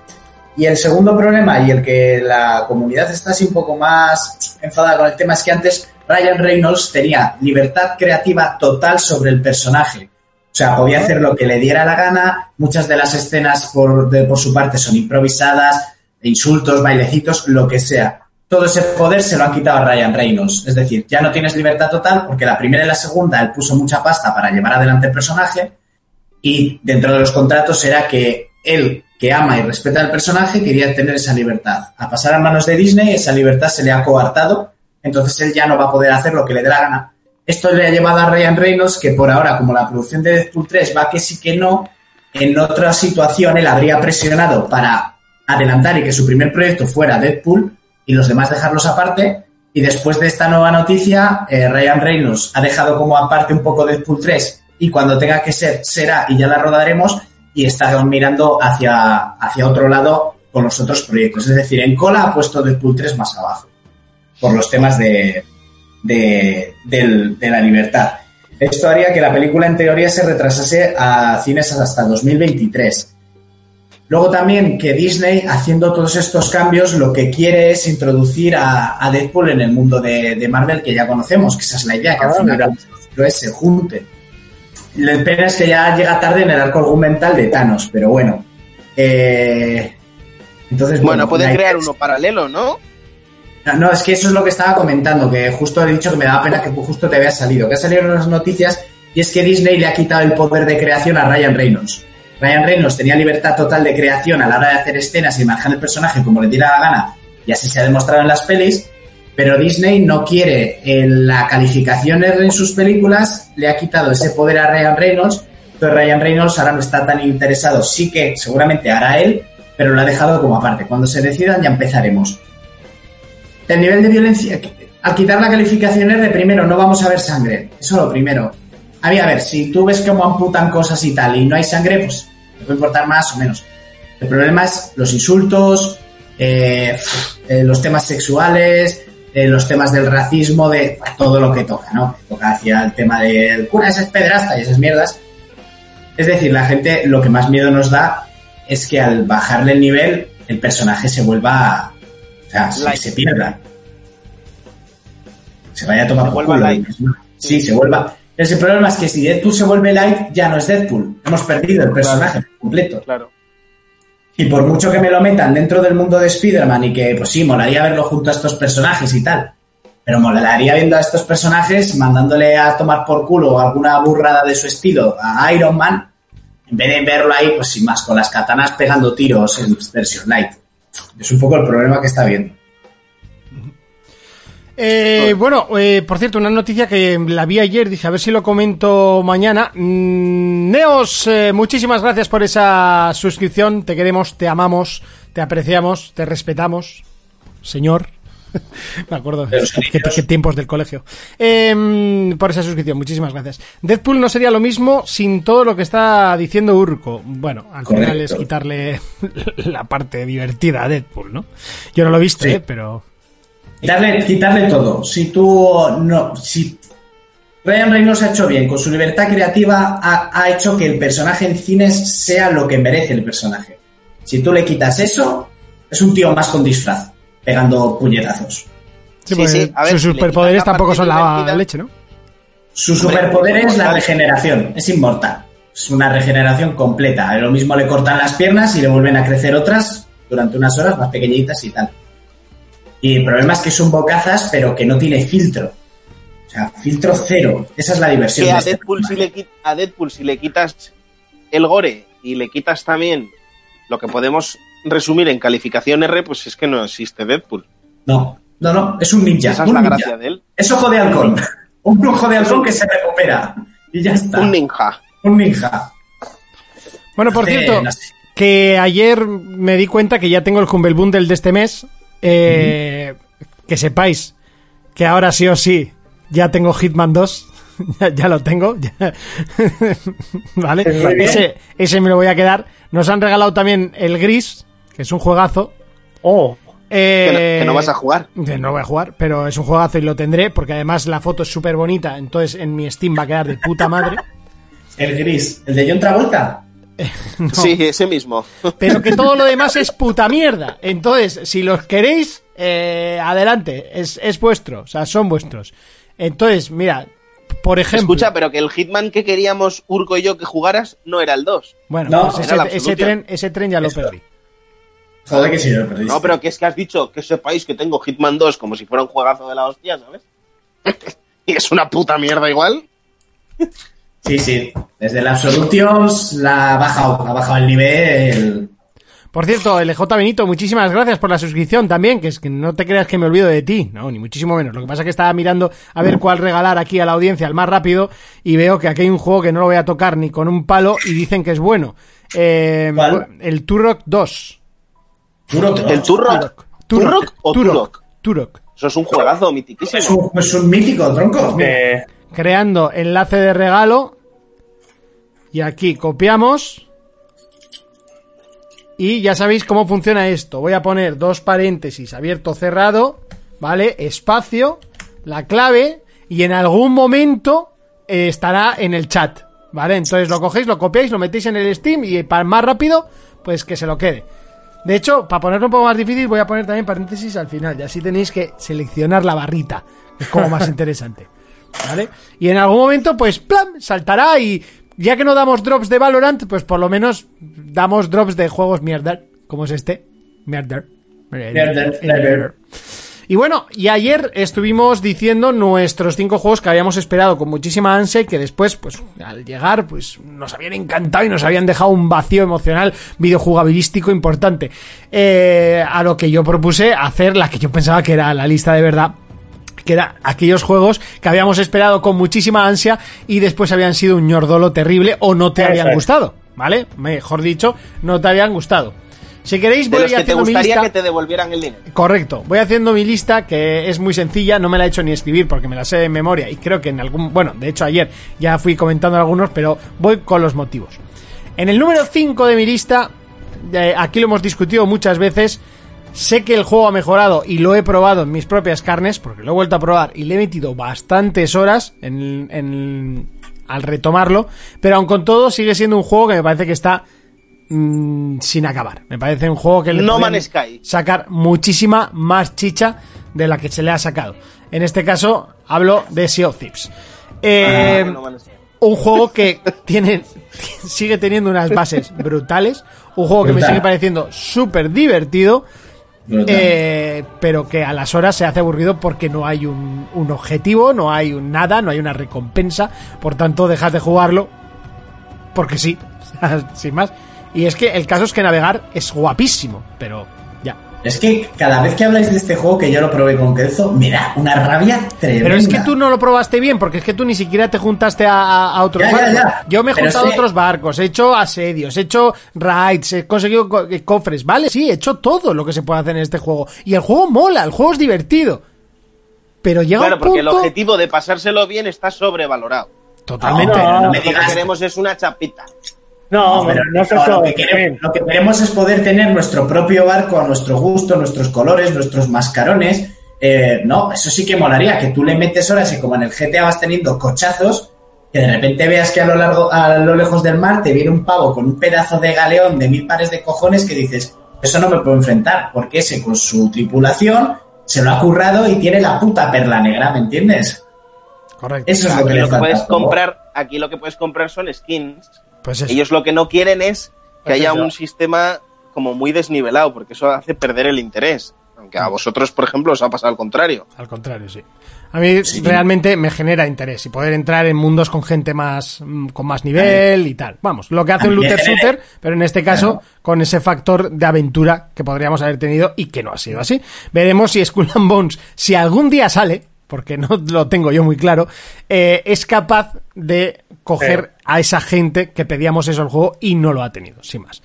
Y el segundo problema, y el que la comunidad está así un poco más enfadada con el tema, es que antes Ryan Reynolds tenía libertad creativa total sobre el personaje. O sea, podía hacer lo que le diera la gana, muchas de las escenas por, de- por su parte son improvisadas, insultos, bailecitos, lo que sea. Todo ese poder se lo han quitado a Ryan Reynolds. Es decir, ya no tienes libertad total porque la primera y la segunda él puso mucha pasta para llevar adelante el personaje y dentro de los contratos era que él, que ama y respeta al personaje, quería tener esa libertad. A pasar a manos de Disney, esa libertad se le ha coartado, entonces él ya no va a poder hacer lo que le dé la gana. Esto le ha llevado a Ryan Reynolds que por ahora, como la producción de Deadpool 3 va que sí que no, en otra situación él habría presionado para adelantar y que su primer proyecto fuera Deadpool y los demás dejarlos aparte. Y después de esta nueva noticia, eh, Ryan Reynolds ha dejado como aparte un poco Deadpool 3 y cuando tenga que ser, será y ya la rodaremos y está mirando hacia, hacia otro lado con los otros proyectos. Es decir, en cola ha puesto Deadpool 3 más abajo por los temas de, de, de la libertad. Esto haría que la película en teoría se retrasase a cines hasta 2023. Luego también que Disney, haciendo todos estos cambios, lo que quiere es introducir a, a Deadpool en el mundo de, de Marvel que ya conocemos, que esa es la idea, que al Ah, final mira. los se junten. La pena es que ya llega tarde en el arco argumental de Thanos, pero bueno. Eh, entonces, Bueno, puede la- crear uno paralelo, ¿no? no, es que eso es lo que estaba comentando, que justo he dicho que me daba pena que justo te había salido, que ha salido en las noticias y es que Disney le ha quitado el poder de creación a Ryan Reynolds. Ryan Reynolds tenía libertad total de creación a la hora de hacer escenas y manejar el personaje como le diera la gana, y así se ha demostrado en las pelis, pero Disney no quiere la calificación R en sus películas, le ha quitado ese poder a Ryan Reynolds, entonces Ryan Reynolds ahora no está tan interesado, sí que seguramente hará él, pero lo ha dejado como aparte. Cuando se decidan ya empezaremos. El nivel de violencia, al quitar la calificación R, primero no vamos a ver sangre, eso lo primero. A ver, a ver, si tú ves cómo amputan cosas y tal y no hay sangre, pues te puede importar más o menos. El problema es los insultos, eh, eh, los temas sexuales, eh, los temas del racismo, de todo lo que toca, ¿no? Toca hacia el tema del cura, ese es pedrasta y esas mierdas. Es decir, la gente lo que más miedo nos da es que al bajarle el nivel, el personaje se vuelva. O sea, se, pierda. Se vaya a tomar Se por culo. light. Sí, se vuelva. Ese problema es que si Deadpool se vuelve light, ya no es Deadpool. Hemos perdido el personaje completo. Claro. Y por mucho que me lo metan dentro del mundo de Spider-Man y que, pues sí, molaría verlo junto a estos personajes y tal. Pero molaría viendo a estos personajes mandándole a tomar por culo alguna burrada de su estilo a Iron Man, en vez de verlo ahí, pues sin más, con las katanas pegando tiros en versión light. Es un poco el problema que está viendo. Eh, bueno, eh, por cierto, una noticia que la vi ayer, dije a ver si lo comento mañana. Mm, Neos, eh, muchísimas gracias por esa suscripción. Te queremos, te amamos, te apreciamos, te respetamos, señor. <laughs> Me acuerdo, qué, tiempos del colegio. Eh, por esa suscripción, muchísimas gracias. Deadpool no sería lo mismo sin todo lo que está diciendo Urco. Bueno, al final es quitarle <laughs> la parte divertida a Deadpool, ¿no? Yo no lo he visto, Sí. eh, pero... Quitarle, quitarle todo. Si tú no, si Ryan Reynolds ha hecho bien con su libertad creativa, ha, ha hecho que el personaje en cines sea lo que merece el personaje. Si tú le quitas eso, es un tío más con disfraz, pegando puñetazos. Sí, Sí, porque sí, a ver, sus superpoderes tampoco son la divertida- leche, ¿no? Su superpoder es la regeneración, es inmortal. Es una regeneración completa. Lo mismo le cortan las piernas y le vuelven a crecer otras durante unas horas más pequeñitas y tal. Y el problema es que son bocazas, pero que no tiene filtro. O sea, filtro cero. Esa es la diversión. Que de a este Deadpool, si le, a Deadpool si le quitas el gore y le quitas también lo que podemos resumir en calificación R, pues es que no existe Deadpool. No, no, no, es un ninja. Esa es un la ninja. gracia de él. Es ojo de halcón. <laughs> Un brujo de halcón que se recupera. Y ya está. Un ninja. Un ninja. Bueno, por cierto, que ayer me di cuenta que ya tengo el Humble Bundle de este mes. Eh, Que sepáis que ahora sí o sí ya tengo Hitman 2. <laughs> ya, ya lo tengo. ya. <laughs> vale. Ese, ese me lo voy a quedar. Nos han regalado también el Gris, que es un juegazo. Oh, Eh, Que no, que no vas a jugar. que no voy a jugar, pero es un juegazo y lo tendré, porque además la foto es súper bonita, entonces en mi Steam va a quedar de puta madre. <laughs> El gris. ¿El de John Travolta? <laughs> Sí, ese mismo. <laughs> Pero que todo lo demás es puta mierda. Entonces, si los queréis, eh, adelante, es, es vuestro, o sea, son vuestros. Entonces, mira, por ejemplo... Escucha, pero que el Hitman que queríamos Urco y yo que jugaras no era el 2. bueno, No, pues ese, tren, ese tren ya lo Eso. perdí. Joder, que si lo perdiste. No, pero que es que has dicho que sepáis que tengo Hitman 2 como si fuera un juegazo de la hostia, ¿sabes? <laughs> y es una puta mierda igual. Sí, sí. Desde la Absolutions la ha bajado, ha bajado el nivel. Por cierto, LJ Benito, muchísimas gracias por la suscripción también, que es que no te creas que me olvido de ti, no, ni muchísimo menos. Lo que pasa es que estaba mirando a ver cuál regalar aquí a la audiencia, al más rápido, y veo que aquí hay un juego que no lo voy a tocar ni con un palo y dicen que es bueno. Eh, ¿Cuál? el Turok 2. Turok, ¿El Turrock? ¿Turrock o Turok? Turok. Eso es un juegazo Es mitiquísimo. un, es un mítico, tronco. Eh, Creando enlace de regalo. Y aquí copiamos. Y ya sabéis cómo funciona esto. Voy a poner dos paréntesis abierto cerrado, ¿vale? Espacio, la clave y en algún momento eh, estará en el chat, ¿vale? Entonces lo cogéis, lo copiáis, lo metéis en el Steam y para más rápido, pues que se lo quede. De hecho, para ponerlo un poco más difícil, voy a poner también paréntesis al final. Y así tenéis que seleccionar la barrita, que es como más <laughs> interesante. ¿Vale? Y en algún momento, pues, ¡plam! saltará y ya que no damos drops de Valorant, pues por lo menos damos drops de juegos mierda, como es este. Mierder. Y bueno, y ayer estuvimos diciendo nuestros cinco juegos que habíamos esperado con muchísima ansia y que después, pues, al llegar, pues, nos habían encantado y nos habían dejado un vacío emocional videojugabilístico importante. Eh, a lo que yo propuse hacer la que yo pensaba que era la lista de verdad que era aquellos juegos que habíamos esperado con muchísima ansia y después habían sido un ñordolo terrible o no te habían gustado, ¿vale? Mejor dicho, no te habían gustado. Si queréis, De voy los que te haciendo mi gustaría lista. que te devolvieran el dinero. Correcto, voy haciendo mi lista que es muy sencilla, no me la he hecho ni escribir porque me la sé de memoria y creo que en algún, bueno, de hecho ayer ya fui comentando algunos, pero voy con los motivos. En el número 5 de mi lista, eh, aquí lo hemos discutido muchas veces, sé que el juego ha mejorado y lo he probado en mis propias carnes porque lo he vuelto a probar y le he metido bastantes horas en, en- al retomarlo, pero aun con todo sigue siendo un juego que me parece que está mm, sin acabar. Me parece un juego que le No Man's Sky. sacar muchísima más chicha de la que se le ha sacado. En este caso hablo de Sea of Thieves. Eh, No van a ser. un juego que tiene sigue teniendo unas bases brutales, un juego que me sigue pareciendo súper divertido. Eh, pero que a las horas se hace aburrido porque no hay un, un objetivo, no hay un nada, no hay una recompensa, por tanto dejas de jugarlo porque sí, <laughs> sin más. Y es que el caso es que navegar es guapísimo, pero. Es que cada vez que habláis de este juego que yo lo probé con Kelzo, me da una rabia tremenda. Pero es que tú no lo probaste bien, porque es que tú ni siquiera te juntaste a, a- a otros Ya, ya, barcos. ya. Yo me he Pero juntado a que- otros barcos, he hecho asedios, he hecho raids, he conseguido co- eh, cofres, ¿vale? Sí, he hecho todo lo que se puede hacer en este juego. Y el juego mola, el juego es divertido. Pero llega Claro, un porque el punto... objetivo de pasárselo bien está sobrevalorado. Totalmente. No, no Lo que queremos es una chapita. No, No, pero no es no, eso. lo, que queremos, lo que queremos es poder tener nuestro propio barco a nuestro gusto, nuestros colores, nuestros mascarones. Eh, no, eso sí que molaría, que tú le metes horas y como en el GTA vas teniendo cochazos, que de repente veas que a lo largo, a lo lejos del mar te viene un pavo con un pedazo de galeón de mil pares de cojones que dices, eso no me puedo enfrentar, porque ese con su tripulación se lo ha currado y tiene la puta perla negra, ¿me entiendes? Correcto. Eso es lo que Aquí le lo que falta. puedes comprar, aquí lo que puedes comprar son skins. Pues. Ellos lo que no quieren es que Pues haya eso. un sistema como muy desnivelado, porque eso hace perder el interés. Aunque a vosotros, por ejemplo, os ha pasado al contrario. Al contrario, sí. A mí realmente me genera interés y poder entrar en mundos con gente más mm, con más nivel y tal. Vamos, lo que hace un looter <laughs> shooter, pero en este caso Claro. con ese factor de aventura que podríamos haber tenido y que no ha sido así. Veremos si Skull and Bones, si algún día sale, porque no lo tengo yo muy claro, eh, es capaz de coger a esa gente que pedíamos eso al juego y no lo ha tenido, sin más.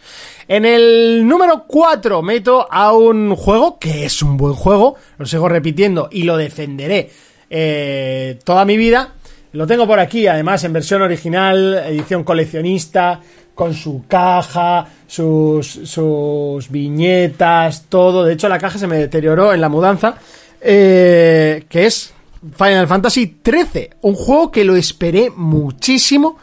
En el número 4 meto a un juego que es un buen juego, lo sigo repitiendo y lo defenderé eh, toda mi vida. Lo tengo por aquí, además, en versión original, edición coleccionista, con su caja, sus, sus viñetas, todo. De hecho, la caja se me deterioró en la mudanza, eh, que es Final Fantasy XIII, un juego que lo esperé muchísimo.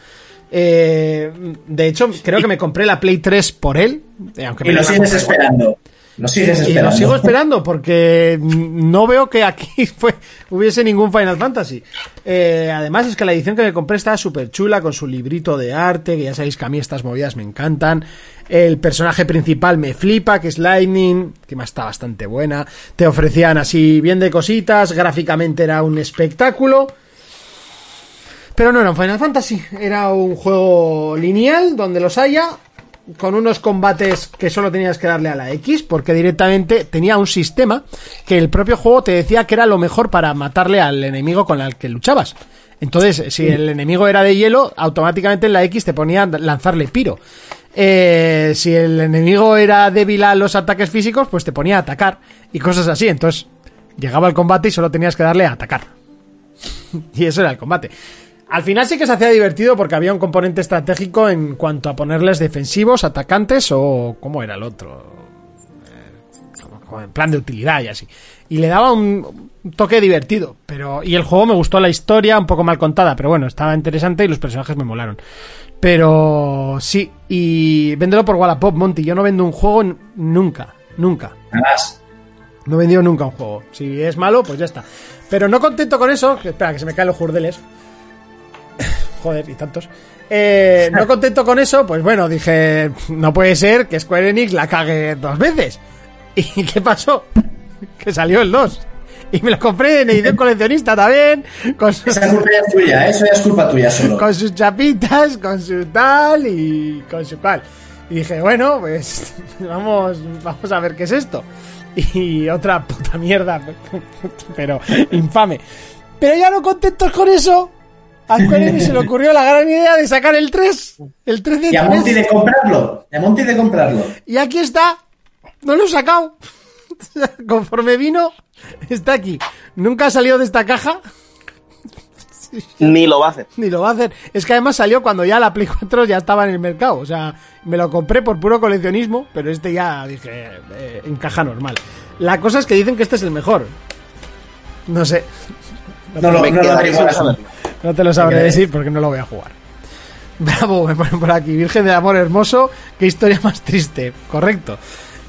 Eh, de hecho, creo que me compré la Play 3 por él. eh, Y lo sigues esperando. Lo sigues Y esperando. lo sigo esperando porque no veo que aquí <laughs> fue, hubiese ningún Final Fantasy. Eh, además es que la edición que me compré está súper chula con su librito de arte, que ya sabéis que a mí estas movidas me encantan. El personaje principal me flipa, que es Lightning, que más está bastante buena. Te ofrecían así bien de cositas, gráficamente era un espectáculo. Pero no era un Final Fantasy, era un juego lineal donde los haya con unos combates que solo tenías que darle a la X, porque directamente tenía un sistema que el propio juego te decía que era lo mejor para matarle al enemigo con el que luchabas. Entonces, si el enemigo era de hielo, automáticamente en la X te ponía lanzarle piro. Eh, si el enemigo era débil a los ataques físicos, pues te ponía a atacar y cosas así. Entonces, llegaba el combate y solo tenías que darle a atacar. <laughs> y eso era el combate. Al final sí que se hacía divertido porque había un componente estratégico en cuanto a ponerles defensivos, atacantes o... ¿Cómo era el otro? Eh, en plan de utilidad y así. Y le daba un toque divertido. pero Y el juego me gustó la historia, un poco mal contada, pero bueno, estaba interesante y los personajes me molaron. Pero sí, y véndelo por Wallapop, Monty. Yo no vendo un juego nunca, nunca. No he vendido nunca un juego. Si es malo, pues ya está. Pero no contento con eso, que- espera, que se me caen los jurdeles. <laughs> Joder, y tantos. Eh, no <laughs> contento con eso, pues bueno, dije, no puede ser que Square Enix la cague dos veces. <laughs> ¿Y qué pasó? Que salió el 2. Y me lo compré en edición coleccionista también, con sus, Esa culpa ya es tuya, ¿eh? eso ya es culpa tuya solo. con sus chapitas, con su tal y con su cual. Y dije, bueno, pues vamos, vamos a ver qué es esto. Y otra puta mierda, pero infame. Pero ya no contentos con eso, a Square Enix se le ocurrió la gran idea de sacar el 3. El 3 de Y a Monty 3. de comprarlo. Y a Monty de comprarlo. Y aquí está. No lo he sacado. <laughs> Conforme vino, está aquí. Nunca ha salido de esta caja. Ni lo va a hacer. Ni lo va a hacer. Es que además salió cuando ya la Play 4 ya estaba en el mercado. O sea, me lo compré por puro coleccionismo, pero este ya dije, eh, en caja normal. La cosa es que dicen que este es el mejor. No sé, No lo, Me no lo no te lo sabré decir porque no lo voy a jugar. <laughs> Bravo, me ponen por aquí. Virgen de amor hermoso, qué historia más triste. Correcto.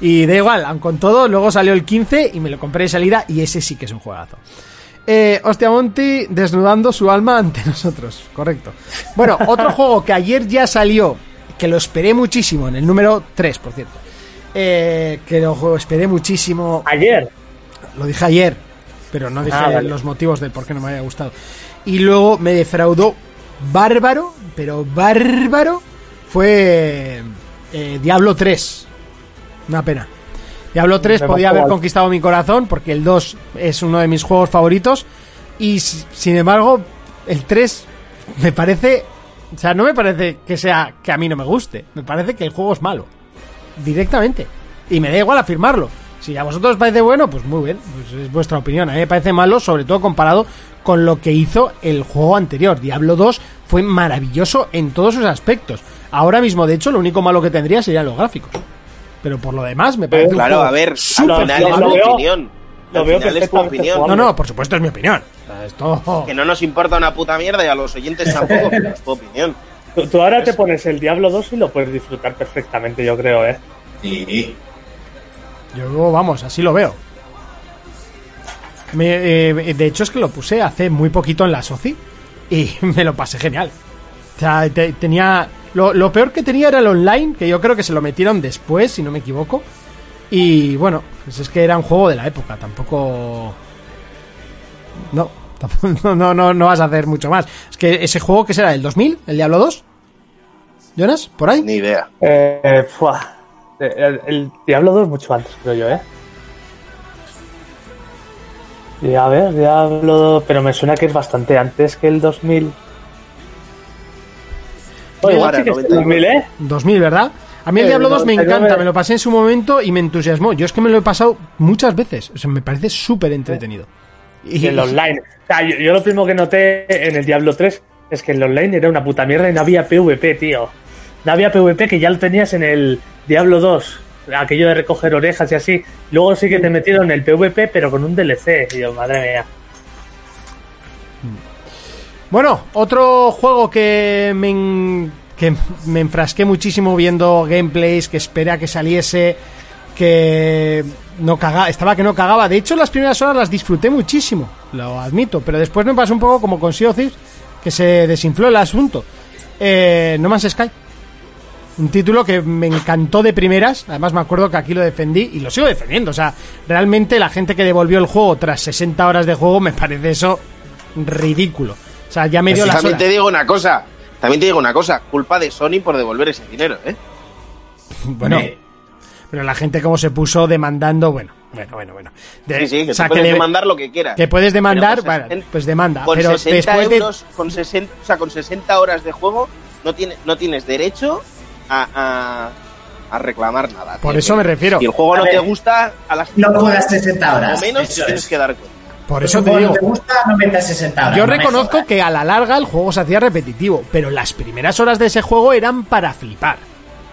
Y da igual, aun con todo, luego salió el 15 y me lo compré de salida y ese sí que es un juegazo. Eh, hostia Monty desnudando su alma ante <laughs> nosotros. Correcto. Bueno, <laughs> otro juego que ayer ya salió, que lo esperé muchísimo, en el número 3, por cierto. Eh, que lo esperé muchísimo. Ayer. Lo dije ayer, pero no dije Ah, vale. los motivos del por qué no me había gustado. Y luego me defraudó bárbaro, pero bárbaro, fue eh, Diablo 3. Una pena. Diablo 3 Me podía haber conquistado mi corazón porque el 2 es uno de mis juegos favoritos. Y sin embargo, el 3 me parece. O sea, no me parece que sea que a mí no me guste. Me parece que el juego es malo. Directamente. Y me da igual afirmarlo. Si a vosotros os parece bueno, pues muy bien. Pues es vuestra opinión. A mí me parece malo, sobre todo comparado con lo que hizo el juego anterior. Diablo 2 fue maravilloso en todos sus aspectos. Ahora mismo, de hecho, lo único malo que tendría serían los gráficos. Pero por lo demás, me parece un Claro, juego a ver, al final es tu opinión. lo Al veo final es tu perfectamente opinión. jugable. No, no, por supuesto es mi opinión. Esto... Que no nos importa una puta mierda y a los oyentes tampoco, <laughs> pero es tu opinión. Tú, tú ahora te pones el Diablo 2 y lo puedes disfrutar perfectamente, yo creo, ¿eh? Y, Yo, vamos, así lo veo. Me, eh, de hecho, es que lo puse hace muy poquito en la Soci y <laughs> me lo pasé genial. O sea, te- tenía. Lo, lo peor que tenía era el online, que yo creo que se lo metieron después, si no me equivoco. Y bueno, pues es que era un juego de la época, tampoco. No, <laughs> tampoco- no, no, no vas a hacer mucho más. Es que ese juego que será, el 2000, el Diablo 2. ¿Jonas? ¿Por ahí? Ni idea. Eh, fuah. El, el Diablo 2 mucho antes, creo yo, ¿eh? Y a ver, Diablo... Pero me suena que es bastante antes que el 2000. O igual sí que es el 99. 2000, ¿eh? 2000, ¿verdad? A mí el Diablo 2 me 99. encanta, me lo pasé en su momento y me entusiasmó. Yo es que me lo he pasado muchas veces. O sea, me parece súper entretenido. Y el online. O sea, yo, yo lo primero que noté en el Diablo 3 es que el online era una puta mierda y no había PvP, tío. No había PvP que ya lo tenías en el Diablo 2. Aquello de recoger orejas y así. Luego sí que te metieron el PvP, pero con un DLC. Yo, madre mía. Bueno, otro juego que me, que me enfrasqué muchísimo viendo gameplays, que esperé a que saliese, que no caga, estaba que no cagaba. De hecho, las primeras horas las disfruté muchísimo, lo admito, pero después me pasó un poco como con Sea que se desinfló el asunto. Eh, no Man's Sky. Un título que me encantó de primeras. Además, me acuerdo que aquí lo defendí y lo sigo defendiendo. O sea, realmente la gente que devolvió el juego tras 60 horas de juego me parece eso ridículo. O sea, ya me dio las también horas. te digo una cosa. También te digo una cosa. Culpa de Sony por devolver ese dinero, ¿eh? <laughs> Bueno, pero la gente como se puso demandando, bueno, bueno, bueno, bueno. De- Sí, sí, que o sea, puedes le- demandar lo que quieras. que puedes demandar, Pero con bueno, 60 pues demanda. Con pero 60 después de, euros, con 60, o sea, con 60 horas de juego, no, tiene, no tienes derecho a, a, a reclamar nada. Por tío. eso me refiero. Si el juego A no ver, te gusta, a las no juegas 60 horas. o menos eso tienes es. que dar cuenta. Por eso te juego digo. no te gusta, no metas 60 horas. Yo no reconozco que a la larga el juego se hacía repetitivo, pero las primeras horas de ese juego eran para flipar.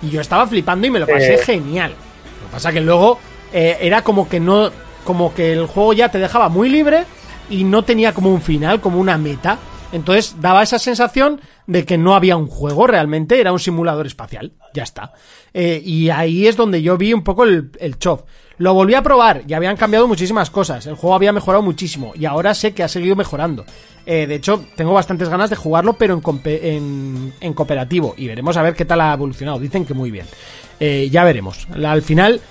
Y yo estaba flipando y me lo pasé Eh. genial. Lo que pasa que luego eh, era como que no. Como que el juego ya te dejaba muy libre y no tenía como un final, como una meta. Entonces daba esa sensación de que no había un juego realmente, era un simulador espacial. Ya está. Eh, y ahí es donde yo vi un poco el, el chof. Lo volví a probar y habían cambiado muchísimas cosas. El juego había mejorado muchísimo y ahora sé que ha seguido mejorando. Eh, de hecho, tengo bastantes ganas de jugarlo, pero en, cooperativo. Y veremos a ver qué tal ha evolucionado. Dicen que muy bien. Eh, ya veremos. Al final,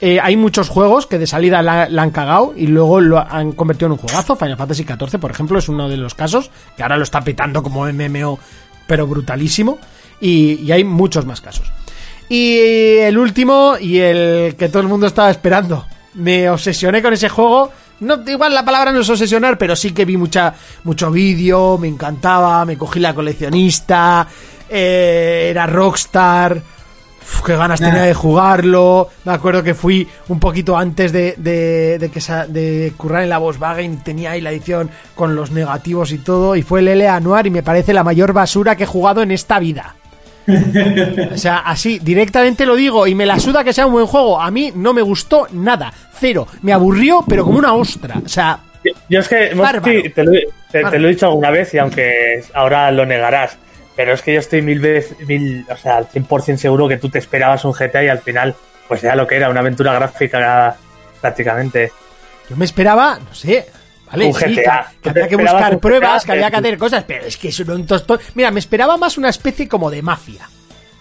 eh, hay muchos juegos que de salida la, han cagado y luego lo han convertido en un juegazo. Final Fantasy XIV, por ejemplo, es uno de los casos que ahora lo está petando como MMO, pero brutalísimo. Y, y hay muchos más casos. Y el último, y el que todo el mundo estaba esperando. Me obsesioné con ese juego. No, igual la palabra no es obsesionar, pero sí que vi mucha, mucho vídeo, me encantaba, me cogí la coleccionista, eh, era Rockstar. Uf, qué ganas tenía de jugarlo. Me acuerdo que fui un poquito antes de, de, de que sa- de currar en la Volkswagen. Tenía ahí la edición con los negativos y todo. Y fue el L Anuar y me parece la mayor basura que he jugado en esta vida. <laughs> O sea, así, directamente lo digo y me la suda que sea un buen juego. A mí no me gustó nada. Cero. Me aburrió, pero como una ostra. O sea, Yo, es que, te, lo, te- te Bárbaro. lo he dicho alguna vez y aunque ahora lo negarás, pero es que yo estoy mil veces, mil, o sea, al 100% seguro que tú te esperabas un GTA y al final, pues era lo que era, una aventura gráfica prácticamente. yo me esperaba, no sé. Vale, Un sí, que, GTA. que Tú te había que buscar pruebas, GTA, que había que eh, hacer cosas, pero es que eso era un tostón. Mira, me esperaba más una especie como de mafia.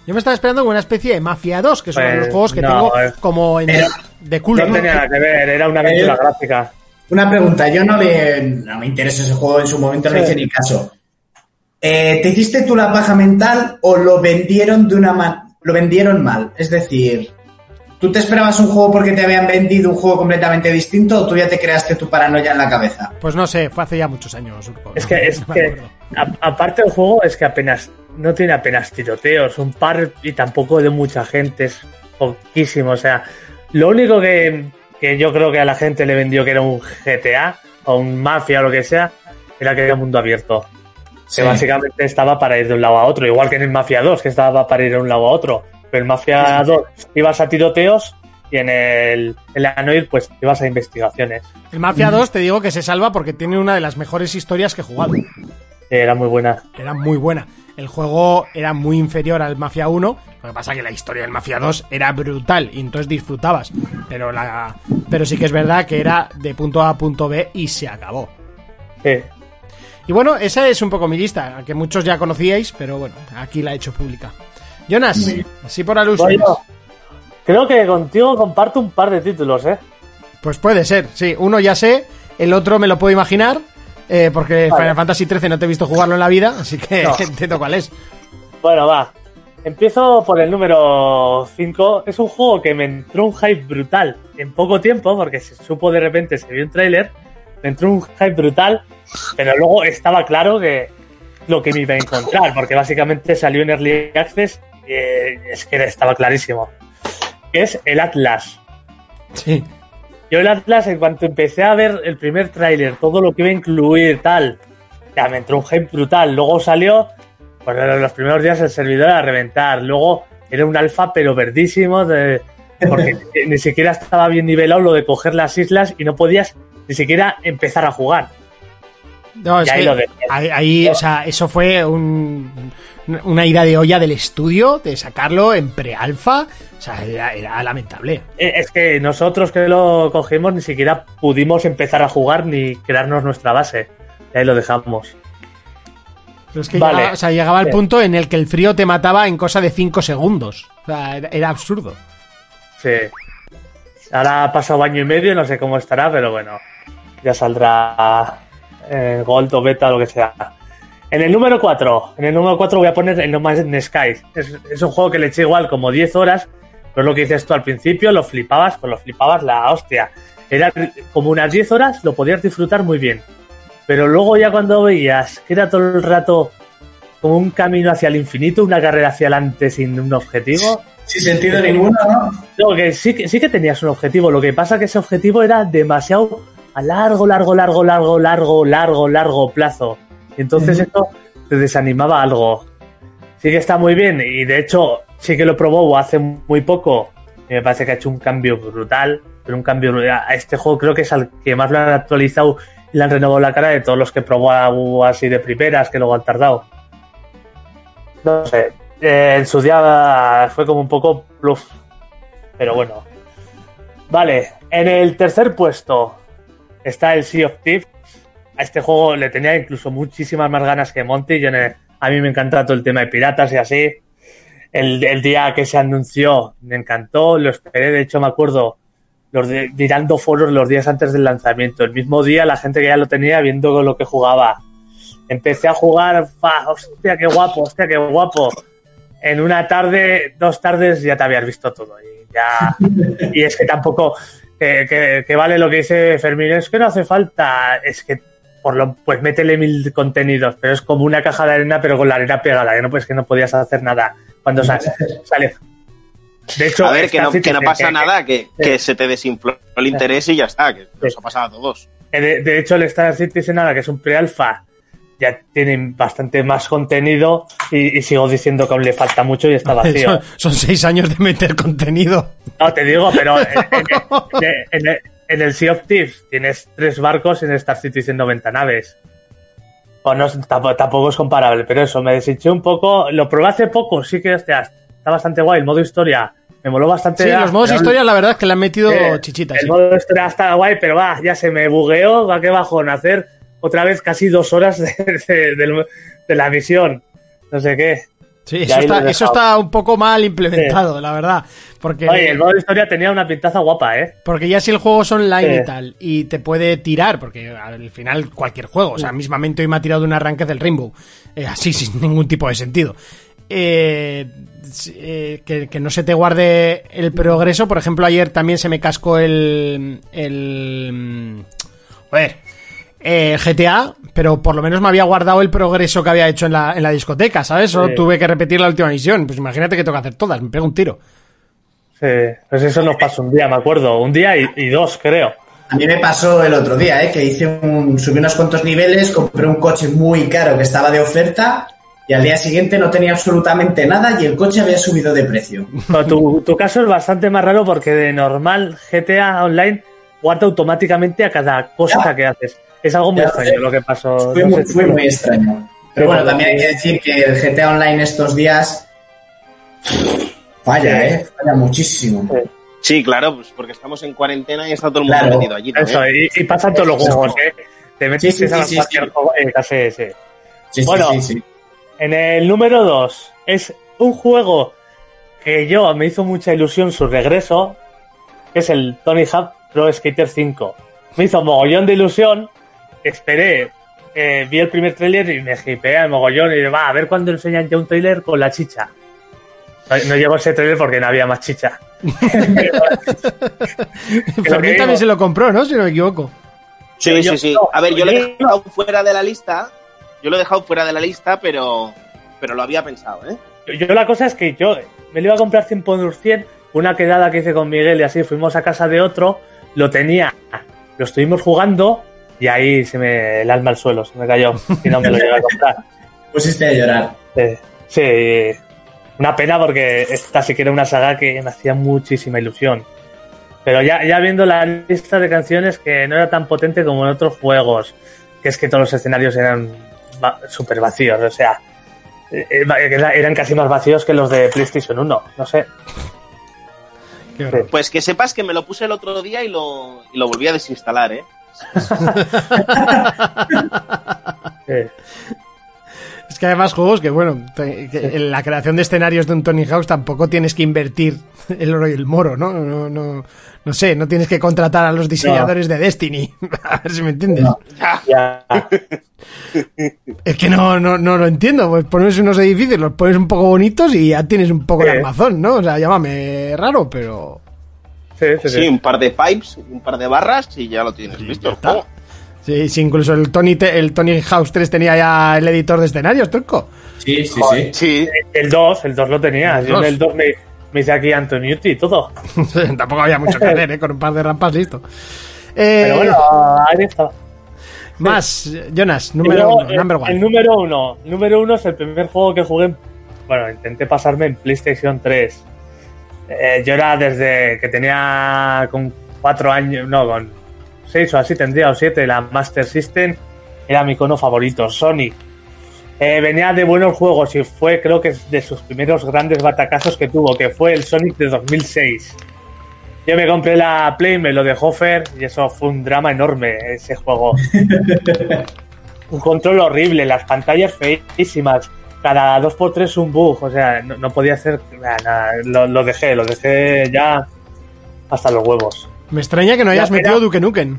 Yo me estaba esperando como una especie de Mafia 2, que son Pues, los juegos que no, tengo eh. como en, Pero- de culo. No tenía nada que ver, era una aventura gráfica. Una pregunta, yo no le no me interesa ese juego en su momento, no Sí. hice ni caso. Eh, ¿Te hiciste tú la paja mental o lo vendieron de una man lo vendieron mal? Es decir, ¿tú te esperabas un juego porque te habían vendido un juego completamente distinto o tú ya te creaste tu paranoia en la cabeza? Pues no sé, fue hace ya muchos años. Es que, es <laughs> no que aparte del juego, es que apenas, no tiene apenas tiroteos, un par y tampoco de mucha gente, es poquísimo. O sea, lo único que, que yo creo que a la gente le vendió que era un GTA o un Mafia o lo que sea, era que era un mundo abierto. Sí. Que básicamente estaba para ir de un lado a otro, igual que en el Mafia 2, que estaba para ir de un lado a otro. Pero en Mafia 2 ibas a tiroteos y en el, en la Noir pues ibas a investigaciones. El Mafia 2 te digo que se salva porque tiene una de las mejores historias que he jugado. Era muy buena. Era muy buena. El juego era muy inferior al Mafia 1. Lo que pasa que la historia del Mafia 2 era brutal y entonces disfrutabas. Pero, la, pero sí que es verdad que era de punto A a punto B y se acabó. Sí. Y bueno, esa es un poco mi lista, que muchos ya conocíais, pero bueno, aquí la he hecho pública. Jonas, bien. así por alusiones. Bueno, creo que contigo comparto un par de títulos, ¿eh? Pues puede ser, sí. Uno ya sé, el otro me lo puedo imaginar, eh, porque Vale. Final Fantasy XIII no te he visto jugarlo en la vida, así que No. <laughs> entiendo cuál es. Bueno, va. Empiezo por el número 5. Es un juego que me entró un hype brutal en poco tiempo, porque se supo de repente, se vio un tráiler, entró un hype brutal, pero luego estaba claro que lo que me iba a encontrar, porque básicamente salió en Early Access y eh, es que estaba clarísimo. Que es el Atlas. Sí. Yo el Atlas, en cuanto empecé a ver el primer tráiler, todo lo que iba a incluir, tal, ya me entró un hype brutal. Luego salió, pues en los primeros días el servidor a reventar. Luego era un alfa, pero verdísimo, de- porque <laughs> ni siquiera estaba bien nivelado lo de coger las islas y no podías ni siquiera empezar a jugar. No, es ahí que ahí, ahí, o sea, eso fue un- una ida de olla del estudio, de sacarlo en pre-alfa. O sea, era, era lamentable. Eh, Es que nosotros que lo cogimos ni siquiera pudimos empezar a jugar ni crearnos nuestra base. Y ahí lo dejamos. Pero es que Vale. llegaba, o sea, llegaba el punto en el que el frío te mataba en cosa de 5 segundos. O sea, era, era absurdo. Sí. Ahora ha pasado año y medio, no sé cómo estará, pero bueno, ya saldrá eh, Gold o Beta, lo que sea. En el número 4, en el número 4 voy a poner el No Man's Sky. Es, es un juego que le eché igual como 10 horas, Pues lo que dices tú al principio, lo flipabas, pues lo flipabas la hostia. Era como unas 10 horas, lo podías disfrutar muy bien. Pero luego ya cuando veías que era todo el rato como un camino hacia el infinito, una carrera hacia adelante sin un objetivo. Sin sentido ninguno, ¿no? No, que sí, que sí que tenías un objetivo. Lo que pasa que ese objetivo era demasiado a largo, largo, largo, largo, largo, largo, largo plazo. Y entonces esto te desanimaba algo. Sí que está muy bien y de hecho sí que lo probó hace muy poco. Me parece que ha hecho un cambio brutal. Pero un cambio a este juego creo que es al que más lo han actualizado y le han renovado la cara de todos los que probó así de primeras que luego han tardado. No sé. eh, en su día fue como un poco bluff. Pero bueno. Vale, en el tercer puesto está el Sea of Thieves. A este juego le tenía incluso muchísimas más ganas que Monty. Yo ne- a mí me encanta todo el tema de piratas y así. El, el día que se anunció me encantó, lo esperé. De hecho, me acuerdo los de- mirando foros los días antes del lanzamiento. El mismo día, la gente que ya lo tenía viendo lo que jugaba. Empecé a jugar, fa, hostia, qué guapo, hostia, qué guapo. En una tarde, dos tardes ya te habías visto todo. Y ya. <laughs> Y es que tampoco. Que, que- que vale lo que dice Fermín, es que no hace falta. Es que por lo, pues métele mil contenidos, pero es como una caja de arena, pero con la arena pegada, que no pues que no podías hacer nada cuando sa- <laughs> sale. De hecho, A ver, que no, que no pasa que- nada, que, que se te desinfló el interés y ya está, que eso ha pasado a todos. De, de hecho, el Star Citizen ahora, que es un pre-alpha, ya tiene bastante más contenido y, y sigo diciendo que aún le falta mucho y está <laughs> vacío. Son, son seis años de meter contenido. No, te digo, pero en, en- <laughs> en- en- en el Sea of Thieves tienes tres barcos en Star Citizen 90 naves. O no, tampoco, tampoco es comparable, pero eso, me deshinché un poco. Lo probé hace poco, sí que hostia, está bastante guay. El modo historia me moló bastante. Sí, los modos historia, la verdad es que le han metido eh, chichitas. El sí. modo historia está guay, pero va, ya se me bugueó, va que bajón hacer otra vez casi dos horas <laughs> de, de- de la misión. No sé qué. Sí, eso está, eso está un poco mal implementado, la verdad. Porque, Oye, el modo historia tenía una pintaza guapa, ¿eh? porque ya si el juego es online Sí. y tal, y te puede tirar, porque al final cualquier juego, o sea, mismamente hoy me ha tirado de un arranque del Rainbow, eh, así <laughs> sin ningún tipo de sentido. Eh, eh, que, que no se te guarde el progreso, por ejemplo, ayer también se me cascó el. el. Joder. Eh, GTA, pero por lo menos me había guardado el progreso que había hecho en la, en la discoteca, ¿sabes? Solo Sí. tuve que repetir la última misión. Pues imagínate que tengo que hacer todas, me pego un tiro. Sí, pues eso nos pasó un día, me acuerdo. Un día y, y dos, creo. A mí me pasó el otro día, ¿eh? que hice un, subí unos cuantos niveles, compré un coche muy caro que estaba de oferta y al día siguiente no tenía absolutamente nada y el coche había subido de precio. Pero tu, tu caso es bastante más raro porque de normal GTA Online guarda automáticamente a cada cosa Ya. que haces. Es algo muy Ya, extraño sí. lo que pasó. Fue no muy, sé si- fue muy extraño. Pero bueno, también hay que decir que el GTA Online estos días falla, ¿eh? Falla muchísimo. Sí, claro, pues porque estamos en cuarentena y está todo el mundo Claro. metido allí también. Eso, y, y pasan todos los juegos, ¿eh? Te metes Sí, sí, a sí, sí, cualquier sí. juego, eh, casi, sí. Sí, sí, Bueno. sí, sí. En el número 2 es un juego que yo me hizo mucha ilusión su regreso, que es el Tony Hawk Pro Skater 5. Me hizo mogollón de ilusión, esperé, eh, vi el primer tráiler y me hipeé el mogollón y va, a ver cuándo enseñan ya un tráiler con la chicha. No, no llegó ese tráiler porque no había más chicha. <laughs> Fermín también se lo compró, ¿no? Si no me equivoco. Sí, Yo- sí, sí. no, A ver, yo lo he dejado fuera de la lista. Yo lo he dejado fuera de la lista, pero, pero lo había pensado, ¿eh? Yo la cosa es que yo me lo iba a comprar 100%, una quedada que hice con Miguel y así fuimos a casa de otro, lo tenía, lo estuvimos jugando y ahí se me el alma al suelo, se me cayó y no me lo llegué a comprar. <laughs> Pusiste a llorar. Sí, una pena porque esta sí que era una saga que me hacía muchísima ilusión. Pero ya, ya viendo la lista de canciones que no era tan potente como en otros juegos, que es que todos los escenarios eran súper vacíos, o sea, eh, era- eran casi más vacíos que los de PlayStation 1, no sé. Pues que sepas que me lo puse el otro día y lo, y lo volví a desinstalar, ¿eh? <laughs> Eh, Es que además juegos que, bueno, te- que en la creación de escenarios de un Tony House tampoco tienes que invertir el oro y el moro, ¿no? No, no, no sé, no tienes que contratar a los diseñadores de Destiny. <laughs> A ver si me entiendes. No. Ya. Es que no, no, no lo entiendo. Pues pones unos edificios, los pones un poco bonitos y ya tienes un poco Sí. de armazón, ¿no? O sea, llámame raro, pero... Sí, sí, sí. Sí, un par de pipes, un par de barras y ya lo tienes listo. el. Sí, sí, incluso el Tony, el Tony House 3 tenía ya el editor de escenarios, truco. Sí, sí, sí. Sí, El 2, el 2 lo tenía. El Yo en dos. el 2 me, me hice aquí Antonucci y todo. <laughs> Tampoco había mucho que hacer, ¿eh? Con un par de rampas, listo. Eh, Pero bueno, ahí está. Más, Jonas, número luego, uno, el- number El one. número uno. El número uno es el primer juego que jugué. en- Bueno, intenté pasarme en PlayStation 3. Eh, yo era desde que tenía con cuatro años, no, con seis o así tendría, o siete, la Master System era mi icono favorito, Sonic. Eh, venía de buenos juegos y fue, creo que, de sus primeros grandes batacazos que tuvo, que fue el Sonic de 2006. Yo me compré la Play, me lo dejó Fer y eso fue un drama enorme, ese juego. <laughs> un control horrible, las pantallas feísimas, cada 2x3 un bug, o sea, no, no podía hacer nada, nada, Lo, lo dejé, lo dejé ya hasta los huevos. Me extraña que no hayas Ya, metido. Duke Nukem,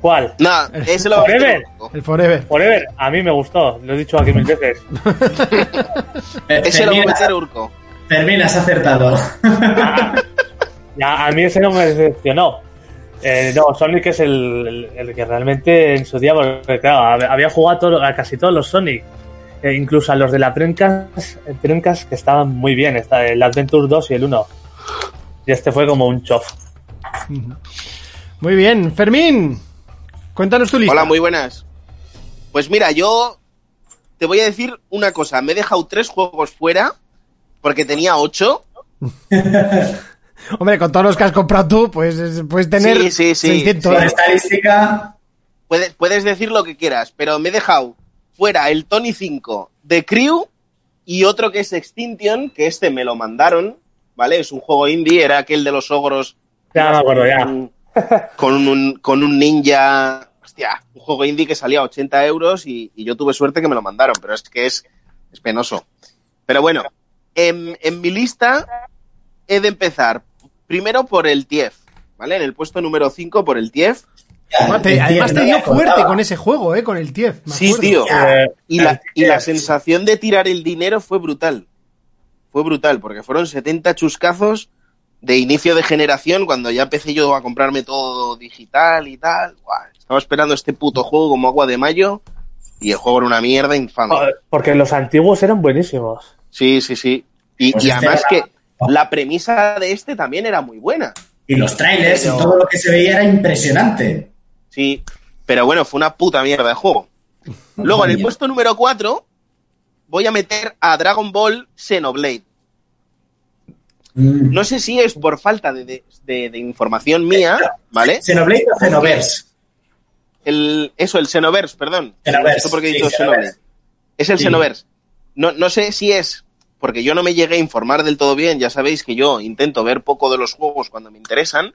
¿Cuál? nada, ese lo Forever. el Forever. Forever, a mí me gustó, lo he dicho aquí mil veces. <laughs> Ese lo va a meter Urco. Fermín, has acertado. Ah, <laughs> ya, a mí ese no me decepcionó. Eh, no, Sonic es el, el- el que realmente en su día, porque claro, había jugado todo- a casi todos los Sonic, eh, incluso a los de la Dreamcast, eh, Dreamcast que estaban muy bien, está el Adventure 2 y el 1. Y este fue como un chof. Muy bien, Fermín, cuéntanos tu lista. Hola, muy buenas. Pues mira, yo te voy a decir una cosa. Me he dejado tres juegos fuera porque tenía ocho. <laughs> Hombre, con todos los que has comprado tú, pues es- puedes tener Sí, sí, sí, 600. Por estadística, Puedes, puedes decir lo que quieras, pero me he dejado fuera el Tony 5 de Crew y otro que es Extinction, que este me lo mandaron, ¿vale? Es un juego indie, era aquel de los ogros. Ya me acuerdo, ya. Con, un, con un ninja. Hostia, un juego indie que salía a 80 euros y, y yo tuve suerte que me lo mandaron, pero es que es, es penoso. Pero bueno, en, en mi lista he de empezar primero por el TIEF, ¿vale? En el puesto número 5 por el TIEF. Te- además te dio fuerte con ese juego, ¿eh? Con el TIEF. me Sí, acuerdo. tío. Eh, Y la, y la TIEF. sensación de tirar el dinero fue brutal. Fue brutal, porque fueron 70 chuscazos de inicio de generación cuando ya empecé yo a comprarme todo digital y tal. Buah, estaba esperando este puto juego como agua de mayo y el juego era una mierda infame. porque los antiguos eran buenísimos. Sí, sí, sí. Y, Pues y este además era- que la premisa de este también era muy buena. y los trailers Pero- y todo lo que se veía era impresionante. Sí, pero bueno, fue una puta mierda de juego. Luego, en el puesto número 4, voy a meter a Dragon Ball Xenoblade. Mm. No sé si es por falta de, de- de- de información mía, ¿vale? Xenoblade o Xenoverse. El, eso, el Xenoverse, perdón. Xenoverse, he dicho. Xenoblade. Es el Sí. Xenoverse. No, no sé si es porque yo no me llegué a informar del todo bien. Ya sabéis que yo intento ver poco de los juegos cuando me interesan.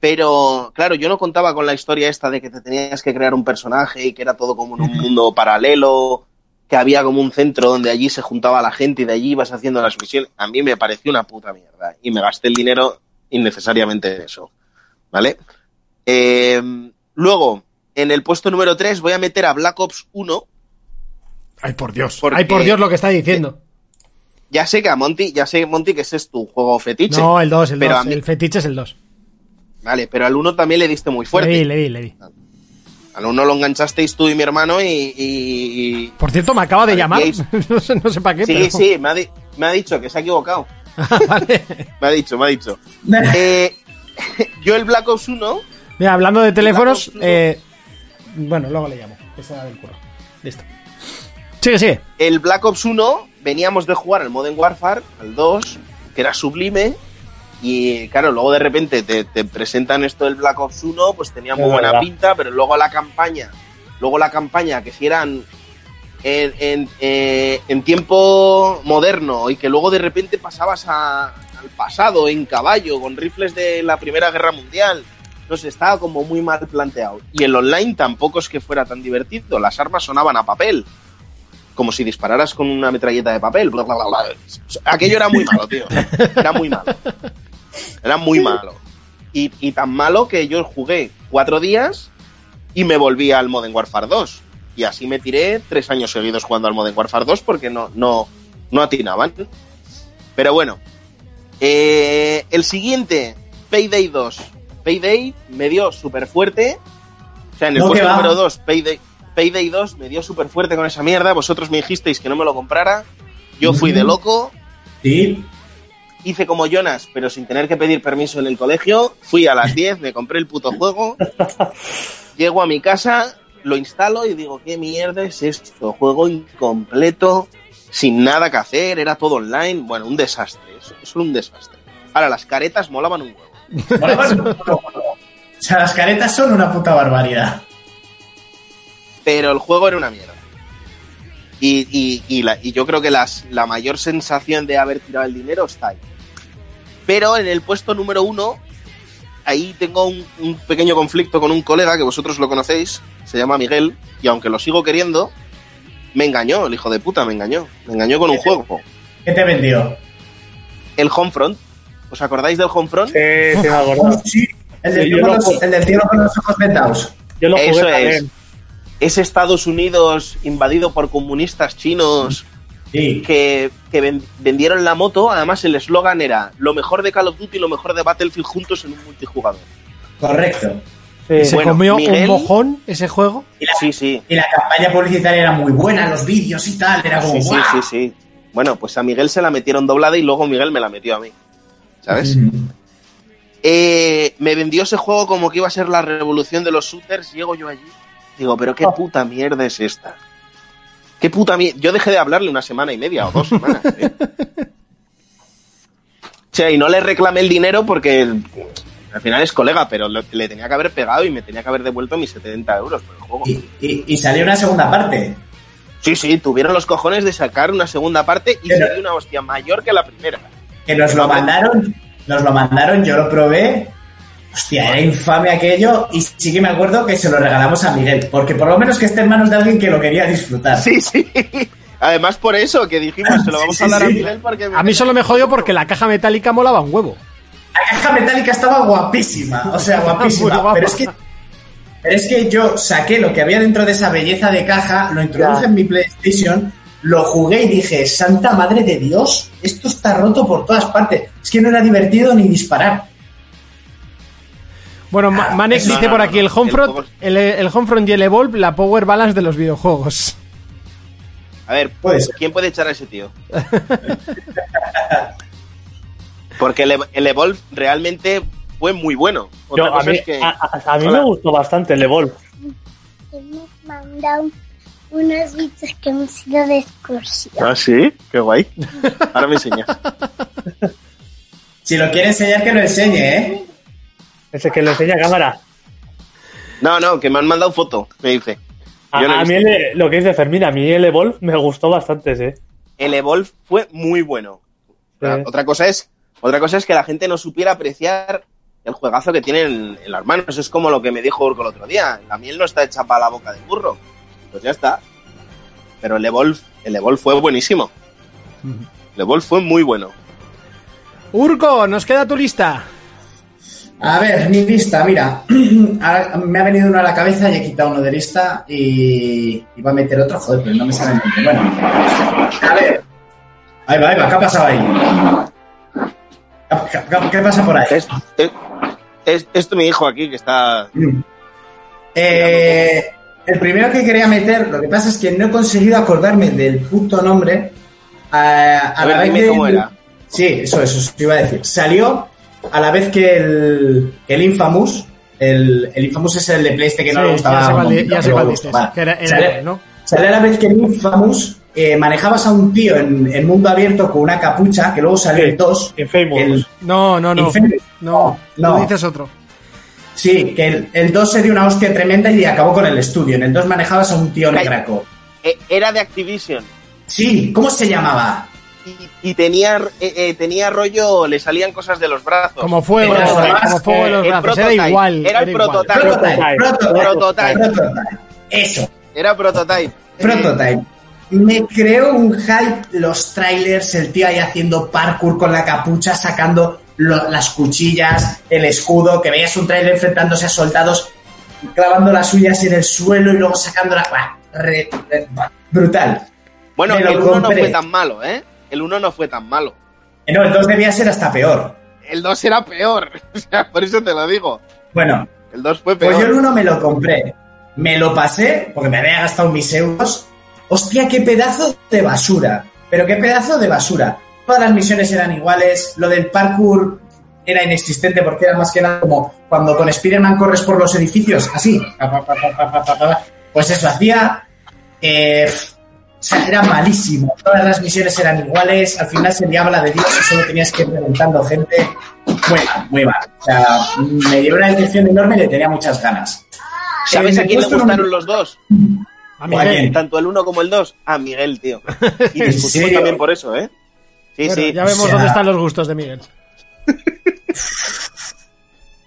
Pero, claro, yo no contaba con la historia esta de que te tenías que crear un personaje y que era todo como en un mundo paralelo, que había como un centro donde allí se juntaba la gente y de allí ibas haciendo las misiones. A mí me pareció una puta mierda y me gasté el dinero innecesariamente en eso. ¿Vale? Eh, luego, en el puesto número 3 voy a meter a Black Ops 1. Ay, por Dios. Ay, por Dios lo que está diciendo. Ya sé que a Monty, ya sé, Monty, que ese es tu juego fetiche. No, el 2, el pero 2. a mí- El fetiche es el 2. Vale, pero al 1 también le diste muy Le fuerte. di, le di, le di. Al 1 lo enganchasteis tú y mi hermano y... Por cierto, me acaba de Vale, llamar. <laughs> no, sé, no sé para qué, Sí, pero... sí, me ha, di- me ha dicho que se ha equivocado. <laughs> vale. Me ha dicho, me ha dicho. Eh, <laughs> yo el Black Ops 1, Mira, hablando de teléfonos, eh, bueno, luego le llamo. Esa del curro. Listo. Sigue, sigue. el Black Ops 1 veníamos de jugar al Modern Warfare, al 2, que era sublime. Y claro, luego de repente te, te presentan esto del Black Ops 1, pues tenía muy Es buena verdad. pinta, pero luego la campaña, luego la campaña que si eran en, en, eh, en tiempo moderno y que luego de repente pasabas a- al pasado en caballo con rifles de la Primera Guerra Mundial. No sé, estaba como muy mal planteado. Y el online tampoco es que fuera tan divertido, las armas sonaban a papel. Como si dispararas con una metralleta de papel. bla, bla, bla, bla. Aquello era muy malo, tío. Era muy malo. Era muy malo. Y, y tan malo que yo jugué cuatro días y me volví al Modern Warfare 2. Y así me tiré tres años seguidos jugando al Modern Warfare 2 porque no, no, no atinaban. Pero bueno. Eh, el siguiente, Payday 2. Payday me dio súper fuerte. O sea, en el No, puesto número 2, Payday, Payday 2 me dio súper fuerte con esa mierda. Vosotros me dijisteis que no me lo comprara. Yo fui de loco. Sí. Hice como Jonas, pero sin tener que pedir permiso en el colegio. Fui a las 10, me compré el puto juego. <laughs> Llego a mi casa, lo instalo y digo, ¿qué mierda es esto? Juego incompleto, sin nada que hacer, era todo online. Bueno, un desastre, era un desastre. Ahora, las caretas molaban un huevo. <laughs> Molaban un poco. O sea, las caretas son una puta barbaridad. Pero el juego era una mierda. Y, y- y la- y yo creo que las, la mayor sensación de haber tirado el dinero está ahí. Pero en el puesto número uno, ahí tengo un, un pequeño conflicto con un colega que vosotros lo conocéis, se llama Miguel, y aunque lo sigo queriendo, me engañó, el hijo de puta, me engañó. Me engañó con un juego. ¿Qué te vendió? El Homefront. ¿Os acordáis del Homefront? Sí, sí, me acuerdo. Sí. El del, Sí, tío con lo los, ju- el del tío con los ojos vendados. Yo lo jugué Eso también. Es Estados Unidos invadido por comunistas chinos Sí. que, que ven- vendieron la moto. Además, el eslogan era lo mejor de Call of Duty y lo mejor de Battlefield juntos en un multijugador. Correcto. Sí. ¿Se Bueno, comió Miguel- un mojón ese juego? Y la, Sí, sí. y la campaña publicitaria era muy buena, los vídeos y tal. Era como, Sí, sí, sí, sí. Bueno, pues a Miguel se la metieron doblada y luego Miguel me la metió a mí. ¿Sabes? Mm. Eh, me vendió ese juego como que iba a ser la revolución de los shooters. Llego yo allí. Digo, pero qué puta mierda es esta. Qué puta mierda. Yo dejé de hablarle una semana y media o dos semanas. ¿eh? <laughs> O sea, y no le reclamé el dinero porque al final es colega, pero lo- le tenía que haber pegado y me tenía que haber devuelto mis 70 euros por el juego. Y, y- y salió una segunda parte. Sí, sí, tuvieron los cojones de sacar una segunda parte y Pero- dio una hostia mayor que la primera. Que nos lo mandaron, nos lo mandaron, yo lo probé. Hostia, era infame aquello. Y sí que me acuerdo que se lo regalamos a Miguel. Porque por lo menos que esté en manos de alguien que lo quería disfrutar. Sí, sí. Además, por eso que dijimos, se lo <laughs> vamos Sí, a dar sí, a. Miguel porque... A mí solo me jodió porque la caja metálica molaba un huevo. La caja metálica estaba guapísima. O sea, guapísima. Pero es que. Pero es que yo saqué lo que había dentro de esa belleza de caja, lo introduje Ya. en mi PlayStation, lo jugué y dije, Santa Madre de Dios, esto está roto por todas partes. Es que no era divertido ni disparar. Bueno, Ma- Manex no, dice no, por no, aquí no. el Homefront, El el, el Homefront y el Evolve, la power balance de los videojuegos. A ver, Puede ser. ¿quién puede echar a ese tío? <laughs> Porque el, Ev- el Evolve realmente fue muy bueno. Yo, a mí, es que... a, a- a mí Hola. me gustó bastante el Evolve. Hemos mandado unos bichos que hemos ido de excursión. Ah, sí, qué guay. Ahora me enseñas. <laughs> Si lo quiere enseñar, que lo enseñe, ¿eh? Ese que le enseña a cámara. No, no, que me han mandado foto, me dice. A, no mí el- lo que dice Fermín, a mí el Evolve me gustó bastante, sí. El Evolve fue muy bueno. Sí. Otra cosa es, otra cosa es que la gente no supiera apreciar el juegazo que tienen en las manos. Es como lo que me dijo Urco el otro día. La miel no está hecha para la boca del burro. Pues ya está. Pero el Evolve, el Evolve fue buenísimo. El Evolve fue muy bueno. Urco, nos queda tu lista. A ver, mi lista, mira. <clears throat> Ahora me ha venido uno a la cabeza y he quitado uno de lista y iba a meter otro, joder, pero no me sale el. Bueno, a ver. Ahí va, ahí va, ¿qué ha pasado ahí? ¿Qué, qué- qué pasa por ahí? Es, es, es- esto mi hijo aquí que está. Eh, el primero que quería meter, lo que pasa es que no he conseguido acordarme del puto nombre. A, a A ver, la vez dime cómo era. Sí, eso, eso, eso iba a decir. Salió a la vez que el, el Infamous. El, el Infamous es el de PlayStation que no Sí, le gustaba. ya él, ¿no? Sale a la vez que en Infamous eh, manejabas a un tío en, en mundo abierto con una capucha, que luego salió Sí, el 2. Infamous. El- No, no, no. Infamous. No, No. tú dices otro. sí, que el, el 2 se dio una hostia tremenda y acabó con el estudio. En el 2 manejabas a un tío negraco. Eh, Era de Activision. Sí, ¿cómo se llamaba? Y, tenía, eh, eh, tenía rollo, le salían cosas de los brazos. Como fuego, Era como fuego de los brazos. Era prototype, igual. era el prototype. Prototype, Prototype. prototype, Prototype. prototype. Eso, Era prototype. prototype. me creó un hype los trailers, el tío ahí haciendo parkour con la capucha, sacando lo- las cuchillas, el escudo, que veías un trailer enfrentándose a soldados, clavando las suyas en el suelo y luego sacando la... Re- re- brutal. Bueno, el 1 no fue tan malo, ¿eh? El 1 no fue tan malo. Eh, No, el 2 debía ser hasta peor. El 2 era peor. <laughs> O sea, por eso te lo digo. Bueno, El 2 fue Pues yo el peor. 1 me lo compré. Me lo pasé porque me había gastado mis euros. Hostia, qué pedazo de basura. Pero qué pedazo de basura. Todas las misiones eran iguales. Lo del parkour era inexistente porque era más que nada como cuando con Spider-Man corres por los edificios. Así. Pues eso hacía. eh, o sea, era malísimo. Todas las misiones eran iguales. Al final se liaba la de Dios y solo tenías que ir reventando gente. Muy mal, muy mal. O sea, me dio una decepción enorme y le tenía muchas ganas. ¿Sabes Eh, a quién le gustaron los dos? A mí ¿O a me- quién? Tanto el 1 como el 2. A Miguel, tío. Y <laughs> ¿En discutimos también por eso, ¿eh? Sí, Bueno, sí. ya vemos o sea- dónde están los gustos de Miguel. <laughs>